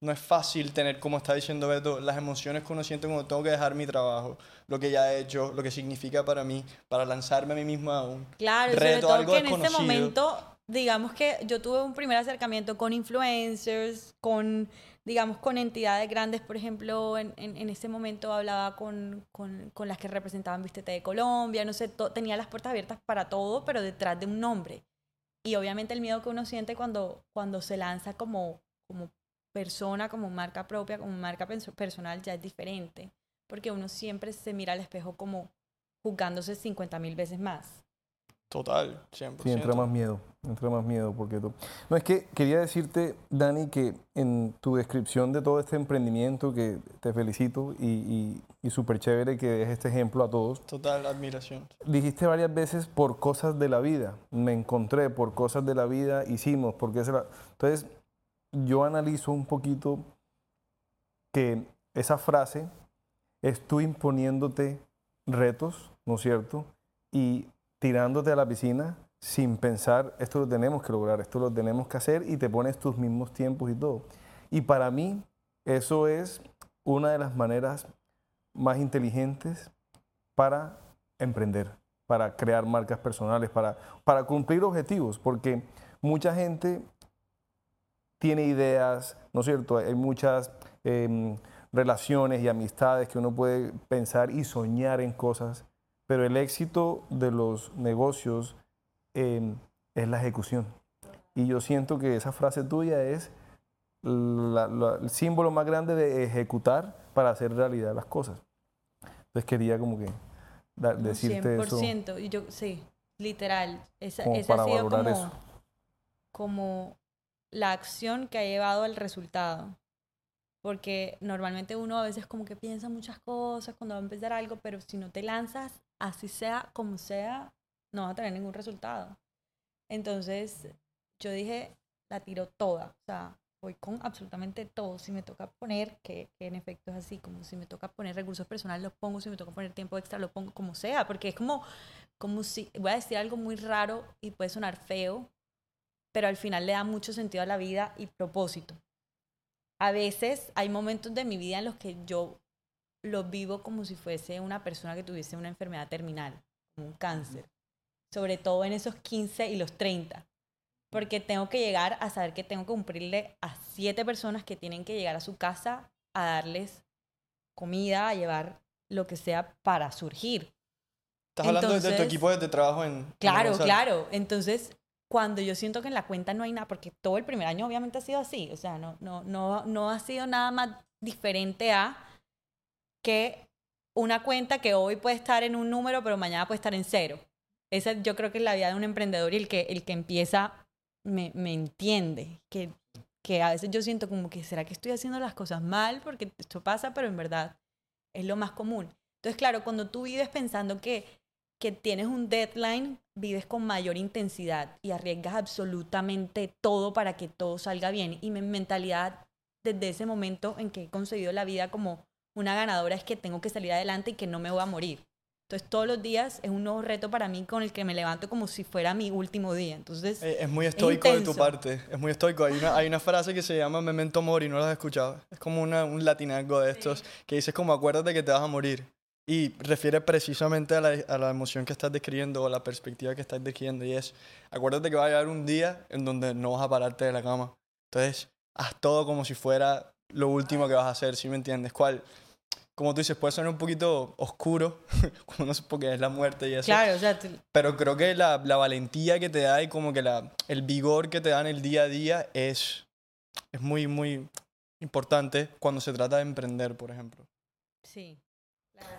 no es fácil tener, como está diciendo Beto, las emociones que uno siente cuando tengo que dejar mi trabajo, lo que ya he hecho, lo que significa para mí, para lanzarme a mí mismo a un claro, reto, sobre todo que en ese momento, digamos que yo tuve un primer acercamiento con influencers, con, digamos, con entidades grandes, por ejemplo, en, en, ese momento hablaba con, con, con, las que representaban Vistete de Colombia, no sé, tenía las puertas abiertas para todo, pero detrás de un nombre. Y obviamente el miedo que uno siente cuando, cuando se lanza como, como persona, como marca propia, como marca personal, ya es diferente. Porque uno siempre se mira al espejo como juzgándose 50 mil veces más. Total, 100%. Sí, entra más miedo, entra más miedo porque tú... No, es que quería decirte, Dani, que en tu descripción de todo este emprendimiento, que te felicito y, y, y súper chévere que des este ejemplo a todos. Total, admiración. Dijiste varias veces por cosas de la vida, me encontré, por cosas de la vida hicimos, porque se la... Entonces, yo analizo un poquito que esa frase es tú imponiéndote retos, ¿no es cierto? Y tirándote a la piscina sin pensar, esto lo tenemos que lograr, esto lo tenemos que hacer y te pones tus mismos tiempos y todo. Y para mí eso es una de las maneras más inteligentes para emprender, para crear marcas personales, para, para cumplir objetivos, porque mucha gente tiene ideas, ¿no es cierto? Hay muchas em, relaciones y amistades que uno puede pensar y soñar en cosas, pero el éxito de los negocios em, es la ejecución. Y yo siento que esa frase tuya es el símbolo más grande de ejecutar para hacer realidad las cosas. Entonces quería como que decirte 100%, eso. Y yo, sí, literal. Esa, esa ha sido como, eso. como la acción que ha llevado al resultado. Porque normalmente uno a veces como que piensa muchas cosas cuando va a empezar algo, pero si no te lanzas, así sea como sea, no vas a tener ningún resultado. Entonces yo dije, la tiro toda. O sea, voy con absolutamente todo. Si me toca poner, que, en efecto es así, como si me toca poner recursos personales, los pongo. Si me toca poner tiempo extra, lo pongo como sea. Porque es como, como si, voy a decir algo muy raro y puede sonar feo, pero al final le da mucho sentido a la vida y propósito. A veces hay momentos de mi vida en los que yo lo vivo como si fuese una persona que tuviese una enfermedad terminal, como un cáncer, sobre todo en esos 15 y los 30, porque tengo que llegar a saber que tengo que cumplirle a siete personas que tienen que llegar a su casa a darles comida, a llevar lo que sea para surgir. Estás hablando de tu equipo de trabajo en... Claro, claro. Entonces, cuando yo siento que en la cuenta no hay nada, porque todo el primer año obviamente ha sido así, o sea, no, no, no, no ha sido nada más diferente a que una cuenta que hoy puede estar en un número, pero mañana puede estar en cero. Esa yo creo que es la vida de un emprendedor y el que, el que empieza me, me entiende, que, que a veces yo siento como que, ¿será que estoy haciendo las cosas mal? Porque esto pasa, pero en verdad es lo más común. Entonces, claro, cuando tú vives pensando que que tienes un deadline, vives con mayor intensidad y arriesgas absolutamente todo para que todo salga bien. Y mi mentalidad desde ese momento en que he concebido la vida como una ganadora es que tengo que salir adelante y que no me voy a morir. Entonces todos los días es un nuevo reto para mí con el que me levanto como si fuera mi último día. Entonces eh, es, muy estoico de tu parte, es muy estoico. Hay una, hay una frase que se llama memento mori, no la has escuchado. Es como una, un latinazgo de estos que dices como acuérdate que te vas a morir. Y refiere precisamente a la, a la, emoción que estás describiendo o la perspectiva que estás describiendo. Y es, acuérdate que va a llegar un día en donde no vas a pararte de la cama. Entonces, haz todo como si fuera lo último que vas a hacer, ¿sí me entiendes? ¿Cuál? como tú dices, puede ser un poquito oscuro, como no sé, porque es la muerte y eso. Claro, o sea, Pero creo que la, la, valentía que te da y como que la, el vigor que te da en el día a día es, es muy, muy importante cuando se trata de emprender, por ejemplo. Sí.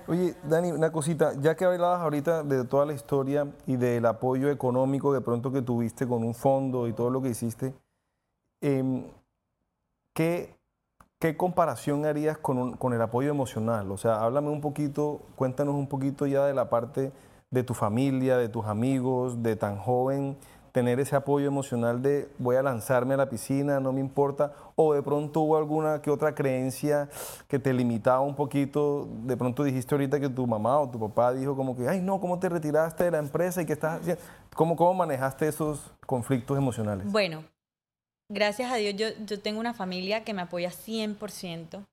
Oye, Dani, una cosita, ya que hablabas ahorita de toda la historia y del apoyo económico de pronto que tuviste con un fondo y todo lo que hiciste, em, ¿qué, ¿qué comparación harías con, con, el apoyo emocional? O sea, háblame un poquito, cuéntanos un poquito ya de la parte de tu familia, de tus amigos, de tan joven, tener ese apoyo emocional de voy a lanzarme a la piscina, no me importa, o de pronto hubo alguna que otra creencia que te limitaba un poquito, de pronto dijiste ahorita que tu mamá o tu papá dijo como que, ay no, ¿cómo te retiraste de la empresa y qué estás haciendo? ¿Cómo, cómo manejaste esos conflictos emocionales? Bueno, gracias a Dios yo, yo tengo una familia que me apoya 100%.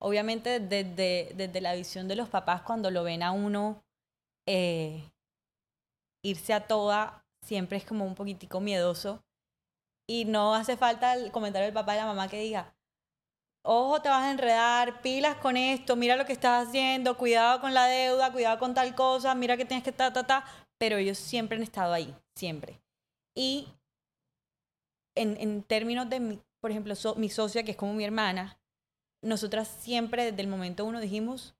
Obviamente desde, desde la visión de los papás cuando lo ven a uno eh, irse a toda siempre es como un poquitico miedoso. Y no hace falta el comentario del papá y la mamá que diga, ojo, te vas a enredar, pilas con esto, mira lo que estás haciendo, cuidado con la deuda, cuidado con tal cosa, mira que tienes que ta, ta, ta. Pero ellos siempre han estado ahí, siempre. Y en, en términos de, mi, por ejemplo, mi socia, que es como mi hermana, nosotras siempre desde el momento uno dijimos,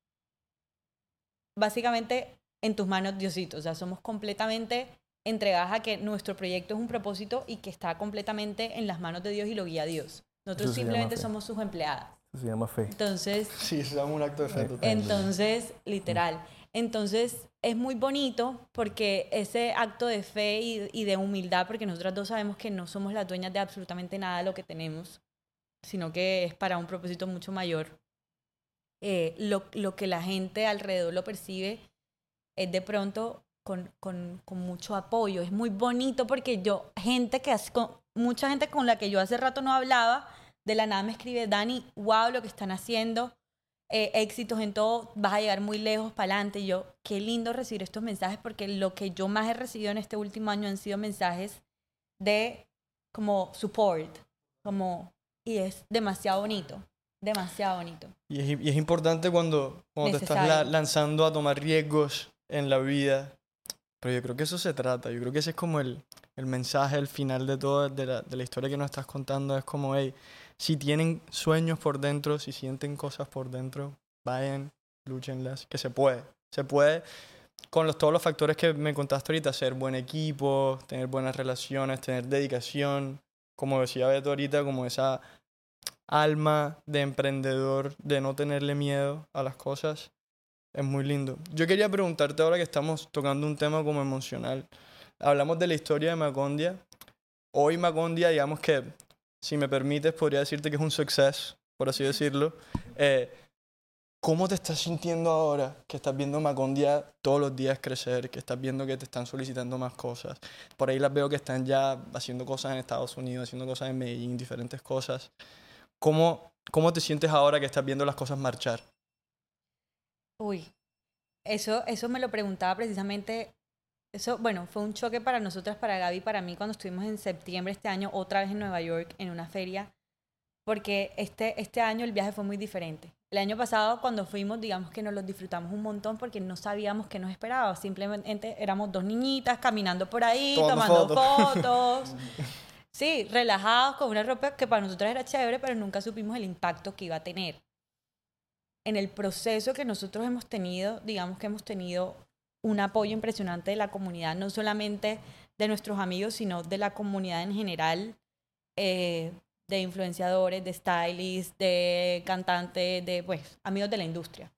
básicamente, en tus manos, Diosito. O sea, somos completamente entregadas a que nuestro proyecto es un propósito y que está completamente en las manos de Dios y lo guía Dios. Nosotros simplemente somos sus empleadas. Eso se llama fe. Entonces, sí, se llama un acto de fe. Entonces, literal. Entonces, es muy bonito porque ese acto de fe y, y, de humildad, porque nosotras dos sabemos que no somos las dueñas de absolutamente nada de lo que tenemos, sino que es para un propósito mucho mayor. Eh, lo, lo que la gente alrededor lo percibe es de pronto con, con, con, mucho apoyo. Es muy bonito porque yo, gente que hace, con, mucha gente con la que yo hace rato no hablaba, de la nada me escribe, Dani, wow, lo que están haciendo, eh, éxitos en todo, vas a llegar muy lejos para adelante. Y yo, qué lindo recibir estos mensajes porque lo que yo más he recibido en este último año han sido mensajes de como support, como, y es demasiado bonito. Demasiado bonito. Y es, y es importante cuando, cuando te estás la, lanzando a tomar riesgos en la vida, pero yo creo que eso se trata, yo creo que ese es como el, el mensaje, el final de todo, de la, de la historia que nos estás contando, es como, hey, si tienen sueños por dentro, si sienten cosas por dentro, vayan, luchenlas, que se puede, se puede con los, todos los factores que me contaste ahorita, ser buen equipo, tener buenas relaciones, tener dedicación, como decía Beto ahorita, como esa alma de emprendedor, de no tenerle miedo a las cosas. Es muy lindo. Yo quería preguntarte ahora que estamos tocando un tema como emocional. Hablamos de la historia de Macondia. Hoy Macondia, digamos que, si me permites, podría decirte que es un success, por así decirlo. Eh, ¿Cómo te estás sintiendo ahora que estás viendo Macondia todos los días crecer, que estás viendo que te están solicitando más cosas? Por ahí las veo que están ya haciendo cosas en Estados Unidos, haciendo cosas en Medellín, diferentes cosas. ¿Cómo, cómo te sientes ahora que estás viendo las cosas marchar? Uy, eso, eso me lo preguntaba precisamente. Eso, bueno, fue un choque para nosotras, para Gaby, para mí, cuando estuvimos en septiembre este año, otra vez en Nueva York, en una feria, porque este, este año el viaje fue muy diferente. El año pasado, cuando fuimos, digamos que nos lo disfrutamos un montón porque no sabíamos qué nos esperaba. Simplemente éramos dos niñitas caminando por ahí, tomando, fotos. sí, relajados, con una ropa que para nosotros era chévere, pero nunca supimos el impacto que iba a tener en el proceso que nosotros hemos tenido, digamos que hemos tenido un apoyo impresionante de la comunidad, no solamente de nuestros amigos, sino de la comunidad en general, eh, de influenciadores, de stylists, de cantantes, de pues, amigos de la industria.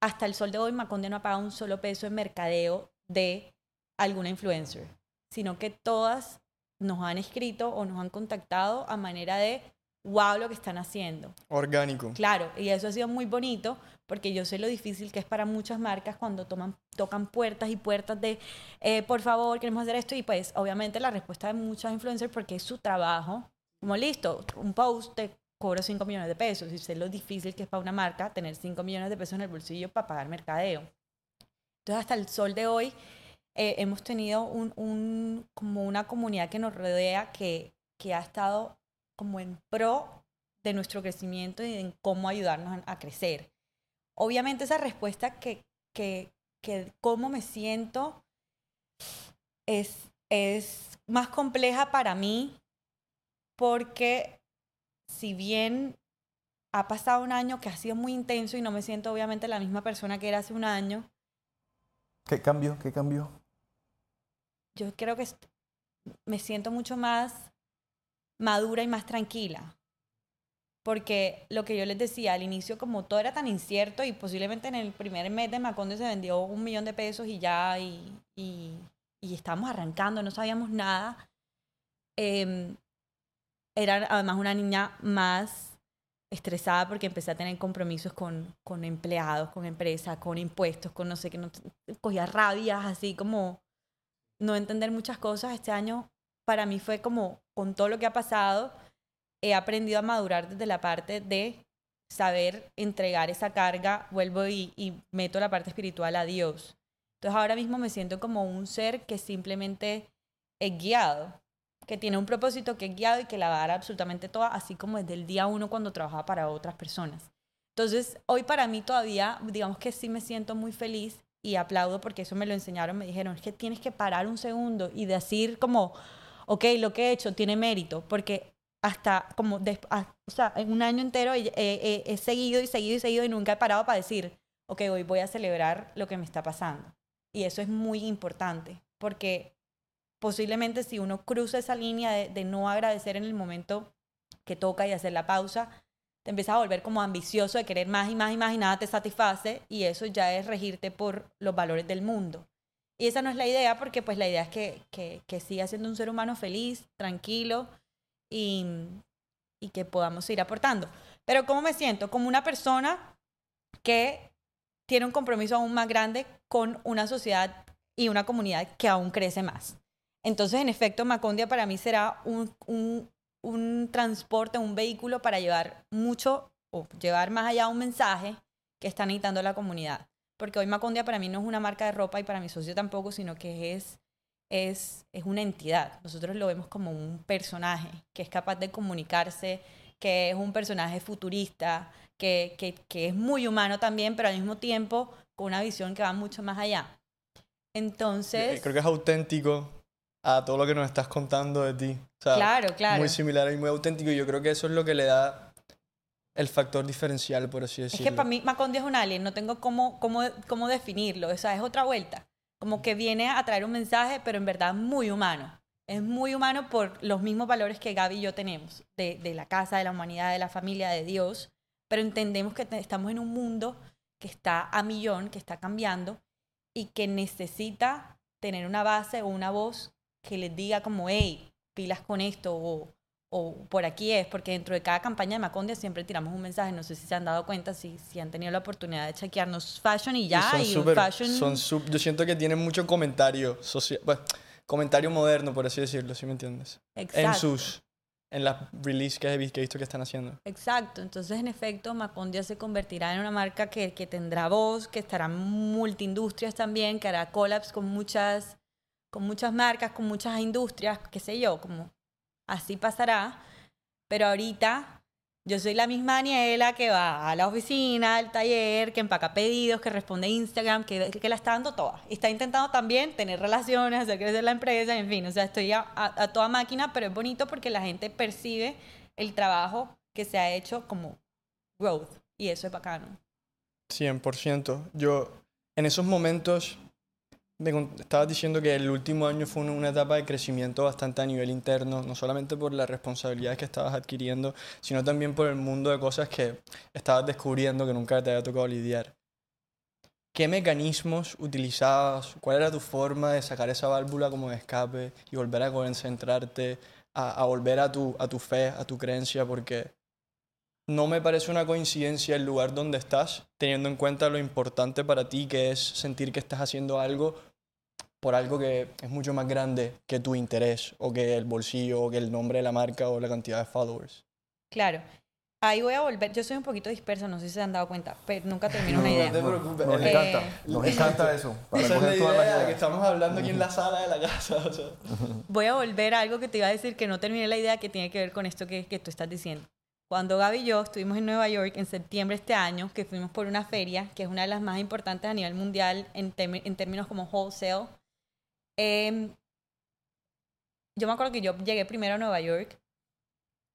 Hasta el sol de hoy, Maconde no ha pagado un solo peso en mercadeo de alguna influencer, sino que todas nos han escrito o nos han contactado a manera de wow lo que están haciendo. Orgánico. Claro, y eso ha sido muy bonito porque yo sé lo difícil que es para muchas marcas cuando toman, tocan puertas y puertas de, eh, por favor, queremos hacer esto. Y pues obviamente la respuesta de muchos influencers porque es su trabajo. Como listo, un post te cobra 5 millones de pesos y sé lo difícil que es para una marca tener 5 millones de pesos en el bolsillo para pagar mercadeo. Entonces hasta el sol de hoy eh, hemos tenido un, un, como una comunidad que nos rodea que, que ha estado como en pro de nuestro crecimiento y en cómo ayudarnos a crecer. obviamente esa respuesta que, que, que cómo me siento es, es más compleja para mí porque si bien ha pasado un año que ha sido muy intenso y no me siento obviamente la misma persona que era hace un año, ¿Qué cambió? ¿Qué cambió? yo creo que me siento mucho más madura y más tranquila. Porque lo que yo les decía al inicio, como todo era tan incierto y posiblemente en el primer mes de Macondo se vendió un millón de pesos y ya, y, y, y estábamos arrancando, no sabíamos nada. em, era además una niña más estresada porque empecé a tener compromisos con, con empleados, con empresas, con impuestos, con no sé qué, no, cogía rabias así como no entender muchas cosas. Este año para mí fue como, con todo lo que ha pasado, he aprendido a madurar desde la parte de saber entregar esa carga, vuelvo y, meto la parte espiritual a Dios. Entonces ahora mismo me siento como un ser que simplemente es guiado, que tiene un propósito que es guiado y que la va a dar absolutamente toda, así como desde el día uno cuando trabajaba para otras personas. Entonces, hoy para mí todavía, digamos que sí me siento muy feliz y aplaudo porque eso me lo enseñaron, me dijeron, es que tienes que parar un segundo y decir como, ok, lo que he hecho tiene mérito, porque hasta como, ah, o en un año entero he seguido y seguido y seguido y nunca he parado para decir, ok, hoy voy a celebrar lo que me está pasando. Y eso es muy importante, porque posiblemente si uno cruza esa línea de, de no agradecer en el momento que toca y hacer la pausa, te empiezas a volver como ambicioso de querer más y más y más y nada te satisface y eso ya es regirte por los valores del mundo. Y esa no es la idea porque pues la idea es que, que, que siga siendo un ser humano feliz, tranquilo y, y que podamos seguir aportando. Pero ¿cómo me siento? Como una persona que tiene un compromiso aún más grande con una sociedad y una comunidad que aún crece más. Entonces, en efecto, Macondia para mí será un, un, un transporte, un vehículo para llevar mucho o llevar más allá un mensaje que está necesitando la comunidad. Porque hoy Macondia para mí no es una marca de ropa y para mi socio tampoco, sino que es, es, es una entidad. Nosotros lo vemos como un personaje que es capaz de comunicarse, que es un personaje futurista, que, que, que es muy humano también, pero al mismo tiempo con una visión que va mucho más allá. Entonces, Eh, Creo que es auténtico a todo lo que nos estás contando de ti. O sea, claro, claro. Muy similar y muy auténtico. Y yo creo que eso es lo que le da el factor diferencial, por así Es decirlo. que para mí Macondi es un alien, no tengo cómo, cómo, cómo definirlo, o sea, es otra vuelta. Como que viene a traer un mensaje, pero en verdad muy humano. Es muy humano por los mismos valores que Gaby y yo tenemos, de, de la casa, de la humanidad, de la familia, de Dios, pero entendemos que estamos en un mundo que está a millón, que está cambiando y que necesita tener una base o una voz que les diga como, hey, pilas con esto o, o por aquí es, porque dentro de cada campaña de Macondia siempre tiramos un mensaje, no sé si se han dado cuenta, si, si han tenido la oportunidad de chequearnos fashion y ya, son y, fashion... son yo siento que tienen mucho comentario social, bueno, comentario moderno, por así decirlo, ¿sí me entiendes? En exacto, sus, en las release que he visto que he visto que están haciendo. exacto, entonces en efecto Macondia se convertirá en una marca que, que tendrá voz, que estará en multiindustrias también, que hará collabs con muchas, con muchas marcas, con muchas industrias, qué sé yo, como así pasará, pero ahorita yo soy la misma Daniela que va a la oficina, al taller, que empaca pedidos, que responde Instagram, que, que la está dando toda. Está intentando también tener relaciones, hacer crecer la empresa, en fin, o sea, estoy a, a- a toda máquina, pero es bonito porque la gente percibe el trabajo que se ha hecho como growth, y eso es bacano. 100%. Yo, en esos momentos, me estabas diciendo que el último año fue una etapa de crecimiento bastante a nivel interno, no solamente por las responsabilidades que estabas adquiriendo, sino también por el mundo de cosas que estabas descubriendo que nunca te había tocado lidiar. ¿Qué mecanismos utilizabas? ¿Cuál era tu forma de sacar esa válvula como de escape y volver a concentrarte, a, a volver a tu, a tu fe, a tu creencia? Porque no me parece una coincidencia el lugar donde estás, teniendo en cuenta lo importante para ti que es sentir que estás haciendo algo por algo que es mucho más grande que tu interés o que el bolsillo o que el nombre de la marca o la cantidad de followers. Claro. Ahí voy a volver. Yo soy un poquito dispersa, no sé si se han dado cuenta, pero nunca termino una idea. preocupes. Nos Eh, encanta, nos encanta eso. para Esa es la idea, ideas. que estamos hablando aquí en la sala de la casa. o sea. Voy a volver a algo que te iba a decir que no terminé la idea que tiene que ver con esto que, que tú estás diciendo. cuando Gaby y yo estuvimos en Nueva York en septiembre de este año, que fuimos por una feria, que es una de las más importantes a nivel mundial en, en términos como wholesale, em, yo me acuerdo que yo llegué primero a Nueva York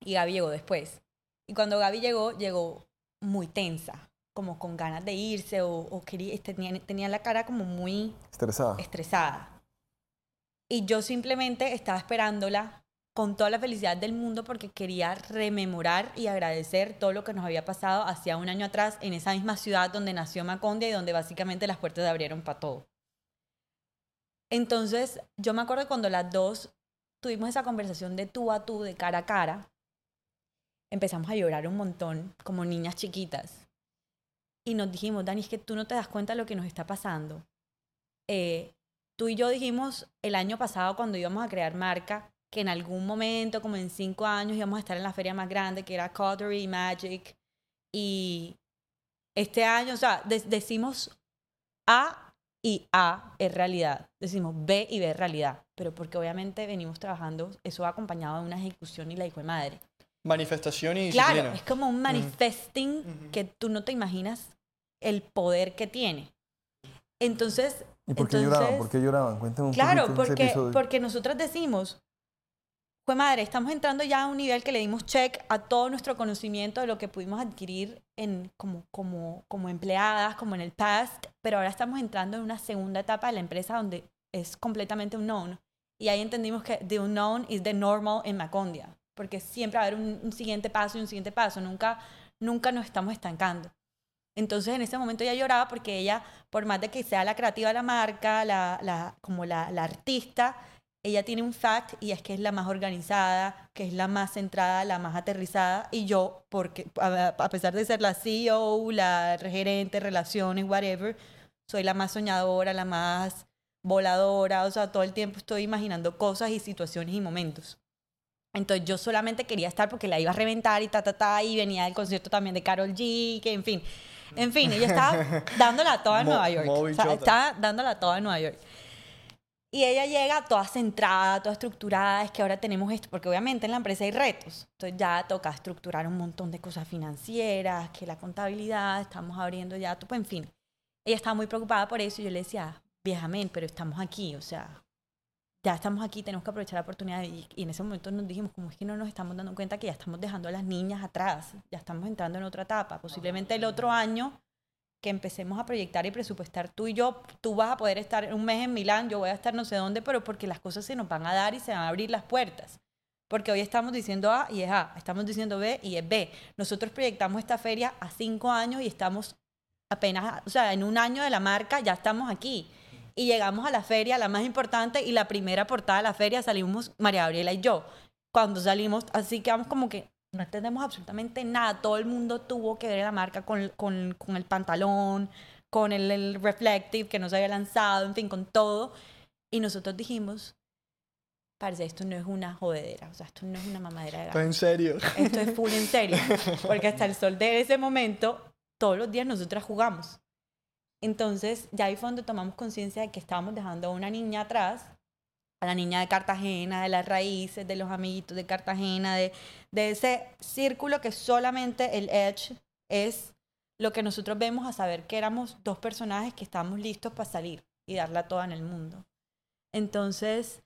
y Gaby llegó después. Y cuando Gaby llegó, llegó muy tensa, como con ganas de irse o, quería, tenía, tenía la cara como muy estresada. estresada. Y yo simplemente estaba esperándola con toda la felicidad del mundo porque quería rememorar y agradecer todo lo que nos había pasado hacía un año atrás en esa misma ciudad donde nació Macondia y donde básicamente las puertas se abrieron para todo. Entonces, yo me acuerdo cuando las dos tuvimos esa conversación de tú a tú, de cara a cara, empezamos a llorar un montón, como niñas chiquitas. Y nos dijimos, Dani, es que tú no te das cuenta de lo que nos está pasando. Eh, tú y yo dijimos el año pasado cuando íbamos a crear marca, que en algún momento, como en cinco años, íbamos a estar en la feria más grande, que era Cottery Magic. Y este año, o sea, decimos A y A es realidad. Decimos B y B es realidad. Pero porque obviamente venimos trabajando, eso va acompañado de una ejecución y la hijo de madre. Manifestación y Claro, es como un manifesting que tú no te imaginas el poder que tiene. Entonces... ¿Y por qué lloraban? ¿Por qué lloraban? Cuéntame un claro, porque, porque nosotros decimos, fue madre, estamos entrando ya a un nivel que le dimos check a todo nuestro conocimiento de lo que pudimos adquirir en, como, como, como empleadas, como en el past, pero ahora estamos entrando en una segunda etapa de la empresa donde es completamente unknown. Y ahí entendimos que the unknown is the normal en Macondia, porque siempre va a haber un, siguiente paso y un siguiente paso, nunca, nunca nos estamos estancando. Entonces en ese momento ella lloraba porque ella, por más de que sea la creativa de la marca, la, la, como la, la artista, ella tiene un fact y es que es la más organizada, que es la más centrada, la más aterrizada. Y yo, porque a pesar de ser la CEO, la gerente, relaciones, whatever, soy la más soñadora, la más voladora, o sea, todo el tiempo estoy imaginando cosas y situaciones y momentos. Entonces yo solamente quería estar porque la iba a reventar y ta, ta, ta, y venía del concierto también de Carol G, que en fin, en fin, ella estaba dándola toda en Nueva York. O sea, estaba dándola toda en Nueva York. Y ella llega toda centrada, toda estructurada, es que ahora tenemos esto, porque obviamente en la empresa hay retos. Entonces ya toca estructurar un montón de cosas financieras, que la contabilidad, estamos abriendo ya, pues en fin. Ella estaba muy preocupada por eso y yo le decía, vieja pero estamos aquí, o sea, ya estamos aquí, tenemos que aprovechar la oportunidad. Y, y, en ese momento nos dijimos, como es que no nos estamos dando cuenta que ya estamos dejando a las niñas atrás, ya estamos entrando en otra etapa. Posiblemente el otro año que empecemos a proyectar y presupuestar tú y yo, tú vas a poder estar un mes en Milán, yo voy a estar no sé dónde, pero porque las cosas se nos van a dar y se van a abrir las puertas. Porque hoy estamos diciendo A y es A, estamos diciendo B y es B. Nosotros proyectamos esta feria a cinco años y estamos apenas, o sea, en un año de la marca ya estamos aquí. Y llegamos a la feria, la más importante, y la primera portada de la feria salimos María Gabriela y yo. Cuando salimos, así que vamos como que, no entendemos absolutamente nada. Todo el mundo tuvo que ver la marca con, con, con el pantalón, con el, reflective que no se había lanzado, en fin, con todo. Y nosotros dijimos, parece, esto no es una jodedera, o sea, esto no es una mamadera de gato. en serio? Esto es full en serio. Porque hasta el sol de ese momento, todos los días nosotras jugamos. Entonces, ya ahí fue donde tomamos conciencia de que estábamos dejando a una niña atrás a la niña de Cartagena, de las raíces, de los amiguitos de Cartagena, de, de ese círculo que solamente el Edge es lo que nosotros vemos a saber que éramos dos personajes que estábamos listos para salir y darla toda en el mundo. Entonces,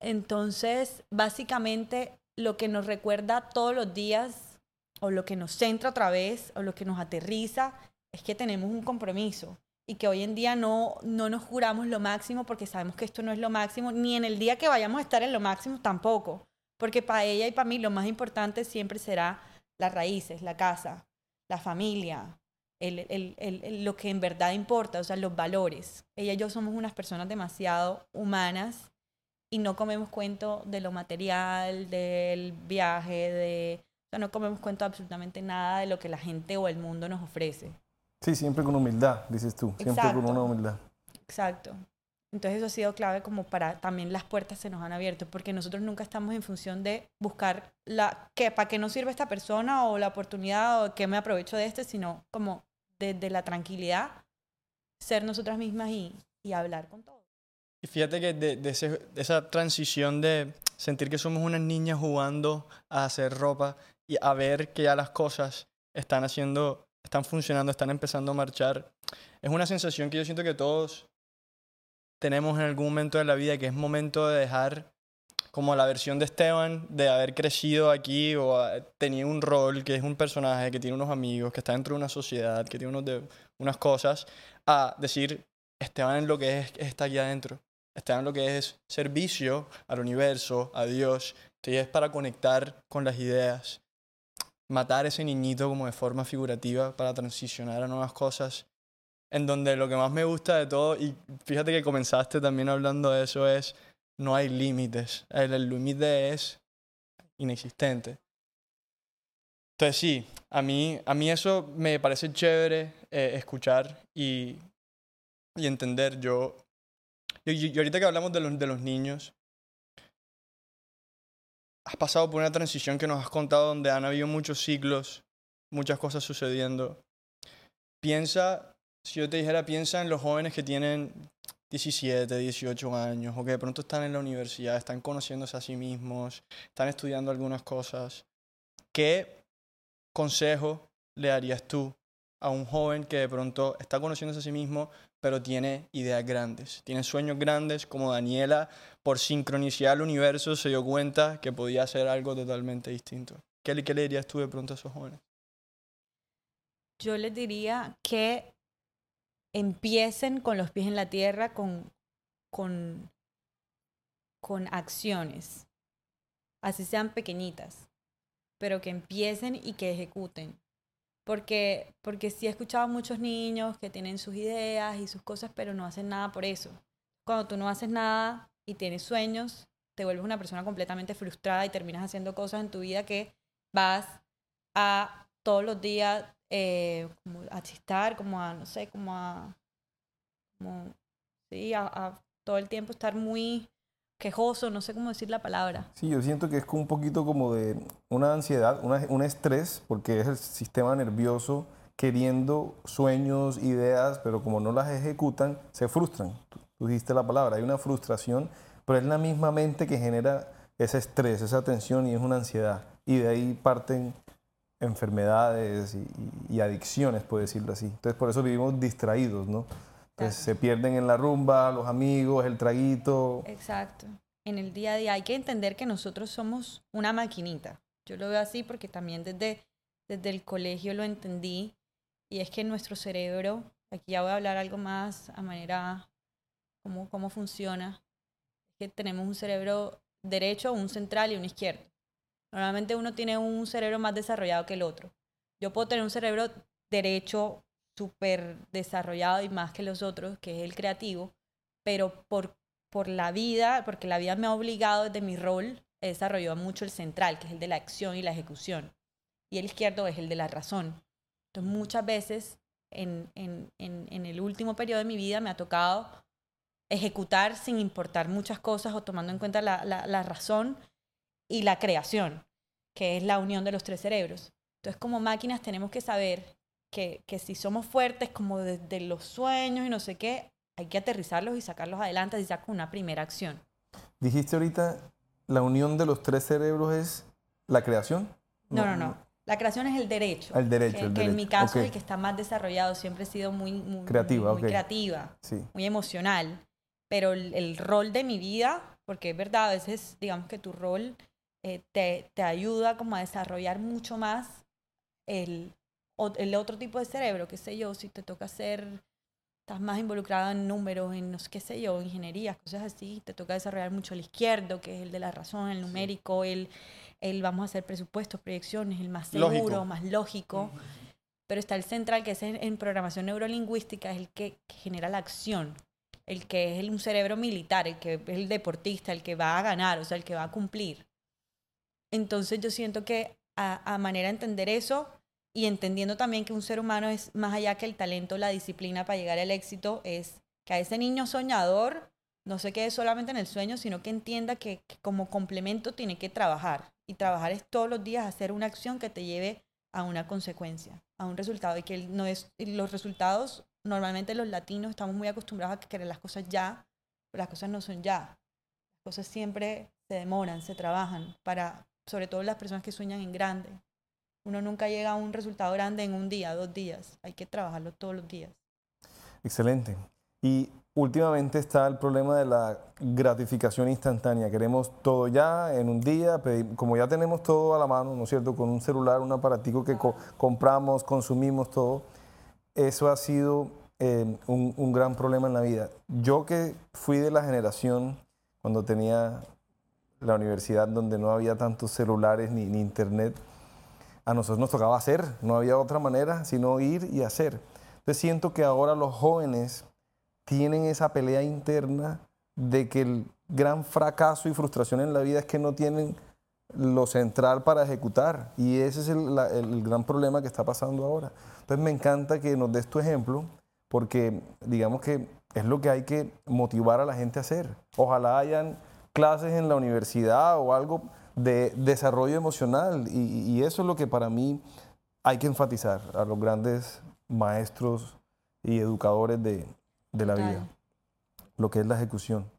entonces, básicamente lo que nos recuerda todos los días, o lo que nos centra otra vez, o lo que nos aterriza, es que tenemos un compromiso y que hoy en día no, no nos juramos lo máximo porque sabemos que esto no es lo máximo, ni en el día que vayamos a estar en lo máximo tampoco, porque para ella y para mí lo más importante siempre será las raíces, la casa, la familia, el, el, el, lo que en verdad importa, o sea, los valores. Ella y yo somos unas personas demasiado humanas y no comemos cuento de lo material, del viaje, de... No comemos cuento absolutamente nada de lo que la gente o el mundo nos ofrece. Sí, siempre con humildad, dices tú, siempre con una humildad. Exacto. Entonces eso ha sido clave como para también las puertas se nos han abierto, porque nosotros nunca estamos en función de buscar la que para qué nos sirve esta persona o la oportunidad o qué me aprovecho de este, sino como desde la tranquilidad ser nosotras mismas y, y hablar con todos. Y fíjate que de, de, esa transición de sentir que somos unas niñas jugando a hacer ropa y a ver que ya las cosas están haciendo, están funcionando, están empezando a marchar. Es una sensación que yo siento que todos tenemos en algún momento de la vida, que es momento de dejar como la versión de Esteban, de haber crecido aquí o tenía un rol, que es un personaje, que tiene unos amigos, que está dentro de una sociedad, que tiene unos de, unas cosas, a decir, Esteban lo que es, está aquí adentro. Esteban lo que es servicio al universo, a Dios, que es para conectar con las ideas, matar ese niñito como de forma figurativa para transicionar a nuevas cosas. En donde lo que más me gusta de todo, y fíjate que comenzaste también hablando de eso, es no hay límites. El, límite es inexistente. Entonces sí, a mí, a mí eso me parece chévere eh, escuchar y, y, entender. Yo, y, ahorita que hablamos de los, de los niños, has pasado por una transición que nos has contado donde han habido muchos ciclos, muchas cosas sucediendo. Piensa, si yo te dijera, piensa en los jóvenes que tienen 17, 18 años, o que de pronto están en la universidad, están conociéndose a sí mismos, están estudiando algunas cosas, ¿qué consejo le darías tú a un joven que de pronto está conociéndose a sí mismo, pero tiene ideas grandes, tiene sueños grandes, como Daniela, por sincronicidad al universo, se dio cuenta que podía hacer algo totalmente distinto? ¿Qué, qué le dirías tú de pronto a esos jóvenes? Yo les diría que empiecen con los pies en la tierra, con, con, con acciones, así sean pequeñitas, pero que empiecen y que ejecuten. Porque, porque sí he escuchado a muchos niños que tienen sus ideas y sus cosas, pero no hacen nada por eso. Cuando tú no haces nada y tienes sueños, te vuelves una persona completamente frustrada y terminas haciendo cosas en tu vida que vas a todos los días eh, como a chistar, como a, no sé, como a, como, sí, a, todo el tiempo estar muy quejoso, no sé cómo decir la palabra. Sí, yo siento que es un poquito como de una ansiedad, una, un estrés, porque es el sistema nervioso queriendo sueños, ideas, pero como no las ejecutan, se frustran. Tú dijiste la palabra, hay una frustración, pero es la misma mente que genera ese estrés, esa tensión y es una ansiedad. Y de ahí parten enfermedades y, adicciones, por decirlo así. Entonces por eso vivimos distraídos, ¿no? Entonces se pierden en la rumba, los amigos, el traguito. Exacto. En el día a día hay que entender que nosotros somos una maquinita. Yo lo veo así porque también desde, desde el colegio lo entendí y es que nuestro cerebro, aquí ya voy a hablar algo más a manera, cómo, cómo funciona, que tenemos un cerebro derecho, un central y un izquierdo. Normalmente uno tiene un cerebro más desarrollado que el otro. Yo puedo tener un cerebro derecho súper desarrollado y más que los otros, que es el creativo, pero por, por la vida, porque la vida me ha obligado desde mi rol, he desarrollado mucho el central, que es el de la acción y la ejecución, y el izquierdo es el de la razón. Entonces muchas veces en, en, en, el último periodo de mi vida me ha tocado ejecutar sin importar muchas cosas o tomando en cuenta la, la, la razón y la creación, que es la unión de los tres cerebros. Entonces, como máquinas tenemos que saber que, que si somos fuertes como desde los sueños y no sé qué, hay que aterrizarlos y sacarlos adelante y ya con una primera acción. Dijiste ahorita, la unión de los tres cerebros es la creación. No, no, no. La creación es el derecho. El derecho. Que, el que en mi caso el que está más desarrollado siempre he sido muy, muy creativa, muy, creativa, muy emocional. Pero el, el, rol de mi vida, porque es verdad, a veces digamos que tu rol eh, te, te, ayuda como a desarrollar mucho más el, el otro tipo de cerebro, qué sé yo, si te toca hacer, estás más involucrado en números, en no sé qué sé yo, ingeniería, cosas así, te toca desarrollar mucho el izquierdo, que es el de la razón, el numérico, el, el vamos a hacer presupuestos, proyecciones, el más seguro, más lógico. Pero está el central, que es en, programación neurolingüística, es el que, que genera la acción, el que es un cerebro militar, el que es el deportista, el que va a ganar, o sea, el que va a cumplir. Entonces yo siento que a, manera de entender eso y entendiendo también que un ser humano es más allá que el talento, la disciplina para llegar al éxito, es que a ese niño soñador no se quede solamente en el sueño, sino que entienda que, como complemento tiene que trabajar. Y trabajar es todos los días hacer una acción que te lleve a una consecuencia, a un resultado. Y que no es, los resultados, normalmente los latinos estamos muy acostumbrados a querer las cosas ya, pero las cosas no son ya. Las cosas siempre se demoran, se trabajan para, sobre todo las personas que sueñan en grande. Uno nunca llega a un resultado grande en un día, dos días. Hay que trabajarlo todos los días. Excelente. Y últimamente está el problema de la gratificación instantánea. Queremos todo ya en un día, como ya tenemos todo a la mano, ¿no es cierto? Con un celular, un aparatico que compramos, consumimos todo. Eso ha sido eh, un, gran problema en la vida. Yo que fui de la generación cuando tenía la universidad donde no había tantos celulares ni, ni internet, a nosotros nos tocaba hacer, no había otra manera sino ir y hacer. Entonces siento que ahora los jóvenes tienen esa pelea interna de que el gran fracaso y frustración en la vida es que no tienen lo central para ejecutar. Y ese es el, el, gran problema que está pasando ahora. Entonces me encanta que nos des tu ejemplo, porque digamos que es lo que hay que motivar a la gente a hacer. Ojalá hayan clases en la universidad o algo de desarrollo emocional. Y, y eso es lo que para mí hay que enfatizar a los grandes maestros y educadores de, de la vida, lo que es la ejecución.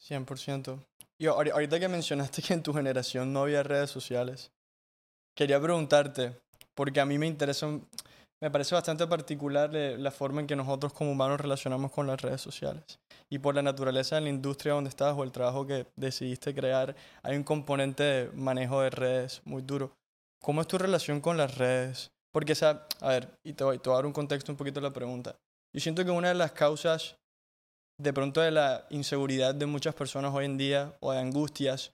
100%. Y ahorita que mencionaste que en tu generación no había redes sociales, quería preguntarte, porque a mí me interesa, me parece bastante particular la forma en que nosotros como humanos relacionamos con las redes sociales. Y por la naturaleza de la industria donde estás o el trabajo que decidiste crear, hay un componente de manejo de redes muy duro. ¿Cómo es tu relación con las redes? Porque, esa, a ver, y te voy, te voy a dar un contexto un poquito de la pregunta. Yo siento que una de las causas de pronto de la inseguridad de muchas personas hoy en día o de angustias,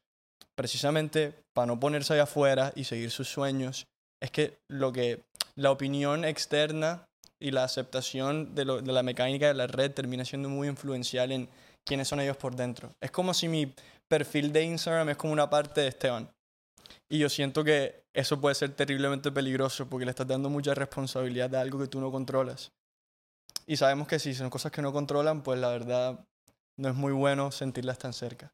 precisamente para no ponerse allá afuera y seguir sus sueños, es que lo que la opinión externa y la aceptación de, de la mecánica de la red termina siendo muy influencial en quiénes son ellos por dentro. Es como si mi perfil de Instagram es como una parte de Esteban. Y yo siento que eso puede ser terriblemente peligroso porque le estás dando mucha responsabilidad de algo que tú no controlas. Y sabemos que si son cosas que no controlan, pues la verdad no es muy bueno sentirlas tan cerca.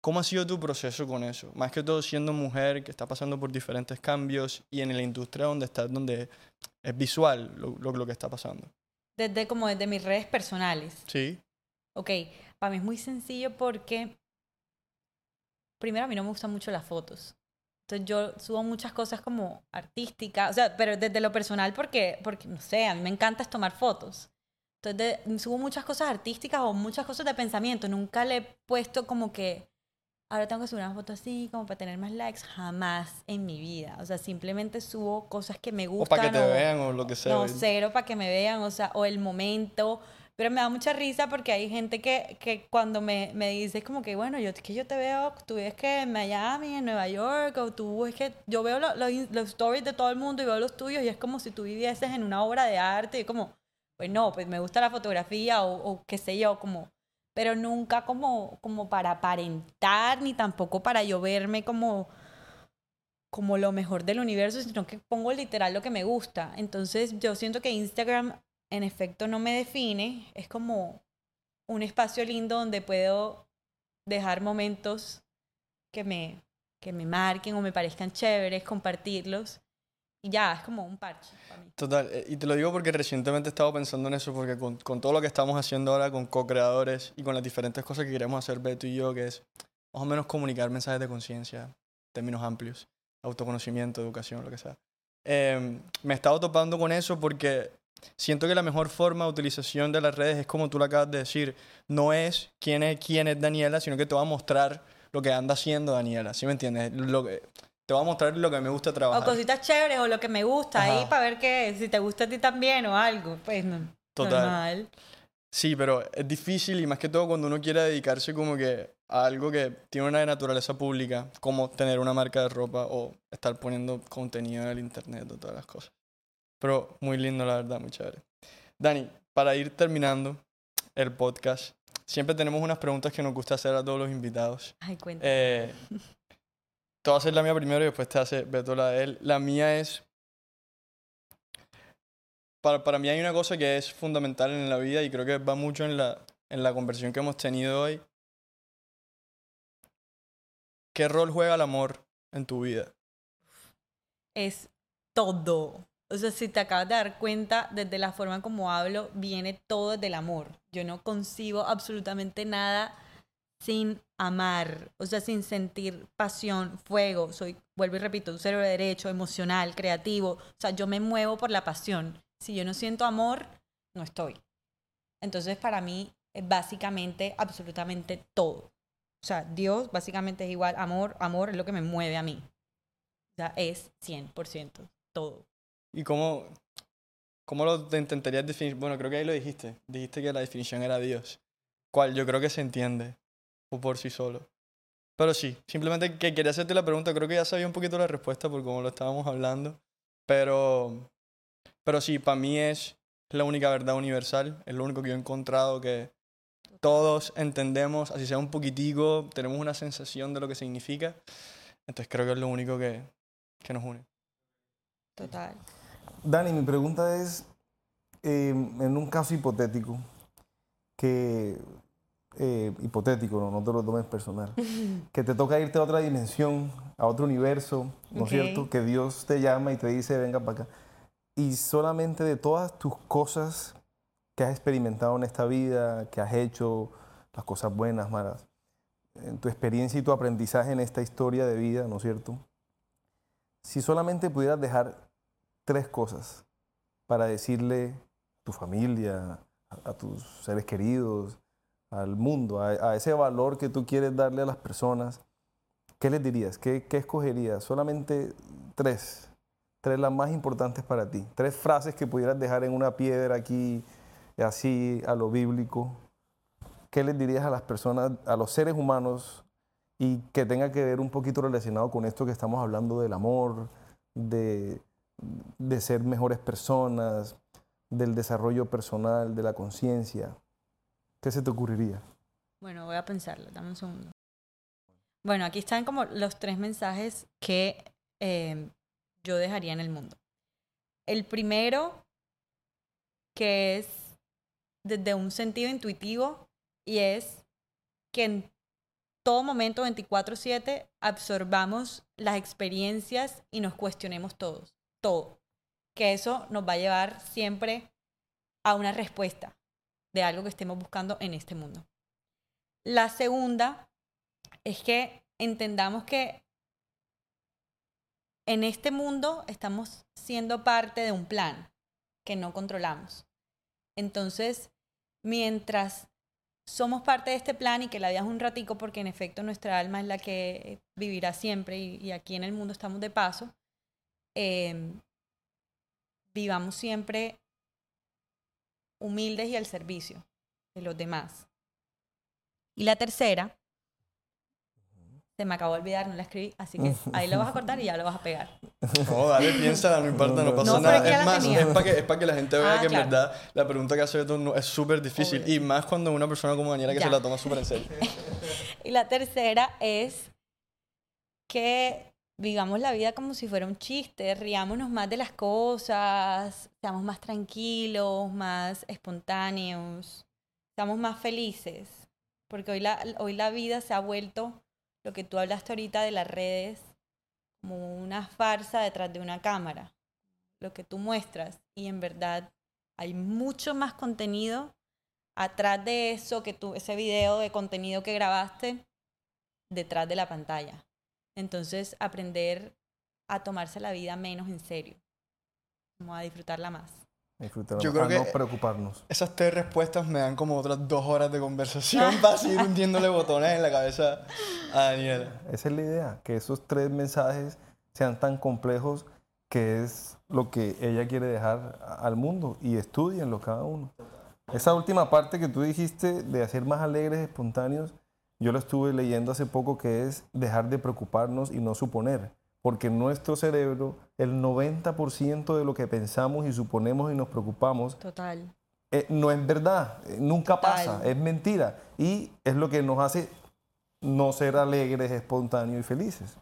¿Cómo ha sido tu proceso con eso? Más que todo siendo mujer que está pasando por diferentes cambios y en la industria donde estás, donde es visual lo, lo, que está pasando. Desde como desde mis redes personales. Sí. Ok, para mí es muy sencillo porque primero a mí no me gustan mucho las fotos. Entonces yo subo muchas cosas como artísticas, o sea, pero desde lo personal porque, porque no sé, a mí me encanta tomar fotos. Entonces subo muchas cosas artísticas o muchas cosas de pensamiento. Nunca le he puesto como que ahora tengo que subir una foto así como para tener más likes. Jamás en mi vida. O sea, simplemente subo cosas que me gustan. O para que te vean o lo que sea. No, cero para que me vean, o sea, o el momento. Pero me da mucha risa porque hay gente que, que cuando me, me dice como que, bueno, yo, que yo te veo, tú ves que en Miami, en Nueva York, o tú es que yo veo los stories de todo el mundo y veo los tuyos y es como si tú vivieses en una obra de arte y como, pues no, pues me gusta la fotografía o, qué sé yo, como, pero nunca como, como para aparentar, ni tampoco para yo verme como, como lo mejor del universo, sino que pongo literal lo que me gusta. Entonces yo siento que Instagram en efecto no me define, es como un espacio lindo donde puedo dejar momentos que me, que me marquen o me parezcan chéveres, compartirlos y ya, es como un parche para mí. Total, eh, y te lo digo porque recientemente he estado pensando en eso, porque con, con todo lo que estamos haciendo ahora con co-creadores y con las diferentes cosas que queremos hacer Beto y yo, que es más o menos comunicar mensajes de conciencia, términos amplios, autoconocimiento, educación, lo que sea. Eh, me he estado topando con eso porque siento que la mejor forma de utilización de las redes es como tú lo acabas de decir, no es quién es, quién es Daniela, sino que te va a mostrar lo que anda haciendo Daniela, ¿sí me entiendes? Lo que, te voy a mostrar lo que me gusta trabajar. O cositas chéveres o lo que me gusta ahí para ver que si te gusta a ti también o algo. Pues no. Total. Normal. Sí, pero es difícil y más que todo cuando uno quiere dedicarse como que a algo que tiene una naturaleza pública, como tener una marca de ropa o estar poniendo contenido en el internet o todas las cosas. Pero muy lindo, la verdad, muy chévere. Dani, para ir terminando el podcast, siempre tenemos unas preguntas que nos gusta hacer a todos los invitados. Ay, cuéntame. Eh, te voy a hacer la mía primero y después te hace Beto la de él. La mía es. Para, para mí hay una cosa que es fundamental en la vida y creo que va mucho en la, en la conversación que hemos tenido hoy. ¿Qué rol juega el amor en tu vida? Es todo. O sea, si te acabas de dar cuenta, desde la forma como hablo, viene todo del amor. Yo no concibo absolutamente nada sin amar, o sea, sin sentir pasión, fuego, soy, vuelvo y repito, un cerebro derecho, emocional, creativo, o sea, yo me muevo por la pasión. Si yo no siento amor, no estoy. Entonces, para mí, es básicamente, absolutamente todo. O sea, Dios básicamente es igual, amor, amor es lo que me mueve a mí. O sea, es 100% todo. ¿Y cómo, cómo lo intentarías definir? Bueno, creo que ahí lo dijiste. Dijiste que la definición era Dios. ¿Cuál? Yo creo que se entiende por sí solo. Pero sí, simplemente que quería hacerte la pregunta. Creo que ya sabía un poquito la respuesta por cómo lo estábamos hablando. Pero, pero sí, para mí es la única verdad universal. Es lo único que yo he encontrado que todos entendemos, así sea un poquitico, tenemos una sensación de lo que significa. Entonces creo que es lo único que, que nos une. Total. Dani, mi pregunta es, em, en un caso hipotético, que eh, hipotético, no, no te lo tomes personal, que te toca irte a otra dimensión, a otro universo, ¿no es cierto? Que Dios te llama y te dice, venga para acá. Y solamente de todas tus cosas que has experimentado en esta vida, que has hecho, las cosas buenas, malas, en tu experiencia y tu aprendizaje en esta historia de vida, ¿no es cierto? Si solamente pudieras dejar tres cosas para decirle a tu familia, a, tus seres queridos, al mundo, a, ese valor que tú quieres darle a las personas, ¿qué les dirías? ¿Qué, qué escogerías? Solamente tres, tres las más importantes para ti, tres frases que pudieras dejar en una piedra aquí así a lo bíblico, ¿qué les dirías a las personas, a los seres humanos y que tenga que ver un poquito relacionado con esto que estamos hablando del amor, de, de ser mejores personas, del desarrollo personal, de la conciencia? ¿Qué se te ocurriría? Bueno, voy a pensarlo, dame un segundo. Bueno, aquí están como los tres mensajes que eh, yo dejaría en el mundo. El primero, que es desde un sentido intuitivo y es que en todo momento 24/7 absorbamos las experiencias y nos cuestionemos todos, todo. Que eso nos va a llevar siempre a una respuesta de algo que estemos buscando en este mundo. La segunda es que entendamos que en este mundo estamos siendo parte de un plan que no controlamos. Entonces, mientras somos parte de este plan y que la vida un ratico, porque en efecto nuestra alma es la que vivirá siempre y, aquí en el mundo estamos de paso, em, vivamos siempre humildes y al servicio de los demás. Y la tercera se me acabó de olvidar, no la escribí, así que ahí lo vas a cortar y ya lo vas a pegar. No, dale, piénsala, no importa, no, pasa nada. Es más, es para, que, es para que la gente vea ah, que en verdad la pregunta que hace tú es súper difícil. Y más cuando una persona como Daniela que se la toma súper en serio. y la tercera es que vivamos la vida como si fuera un chiste, riámonos más de las cosas, seamos más tranquilos, más espontáneos, seamos más felices. Porque hoy la, hoy la vida se ha vuelto lo que tú hablaste ahorita de las redes como una farsa detrás de una cámara, lo que tú muestras y en verdad hay mucho más contenido atrás de eso que tú, ese video de contenido que grabaste detrás de la pantalla. Entonces aprender a tomarse la vida menos en serio, como a disfrutarla más. Yo creo que no preocuparnos. Esas tres respuestas me dan como otras dos horas de conversación para seguir hundiéndole botones en la cabeza a Daniela. Esa es la idea, que esos tres mensajes sean tan complejos que es lo que ella quiere dejar al mundo y estudienlo cada uno. Esa última parte que tú dijiste de hacer más alegres, espontáneos, yo lo estuve leyendo hace poco que es dejar de preocuparnos y no suponer porque nuestro cerebro, el 90% de lo que pensamos y suponemos y nos preocupamos, Total. Eh, no es verdad, eh, nunca pasa, es mentira. Y es lo que nos hace no ser alegres, espontáneos y felices.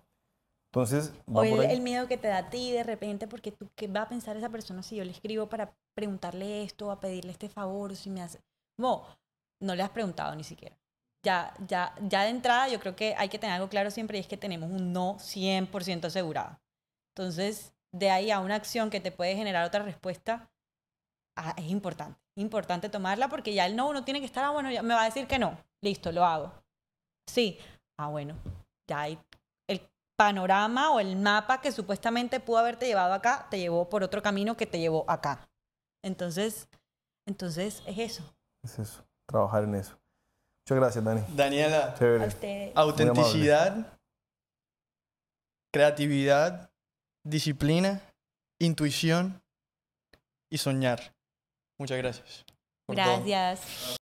Entonces, o el, miedo que te da a ti de repente, porque tú, ¿qué va a pensar esa persona si yo le escribo para preguntarle esto, a pedirle este favor, si me hace... No, no le has preguntado ni siquiera ya, ya, ya de entrada yo creo que hay que tener algo claro siempre y es que tenemos un no 100% asegurado. Entonces, de ahí a una acción que te puede generar otra respuesta, ah, es importante. Importante tomarla porque ya el no uno tiene que estar, ah, bueno, ya me va a decir que no. Listo, lo hago. Sí. Ah, bueno, ya hay el panorama o el mapa que supuestamente pudo haberte llevado acá, te llevó por otro camino que te llevó acá. Entonces, entonces es eso. Es eso, trabajar en eso. Muchas gracias, Dani. Daniela, autenticidad, creatividad, disciplina, intuición y soñar. Muchas gracias. Gracias.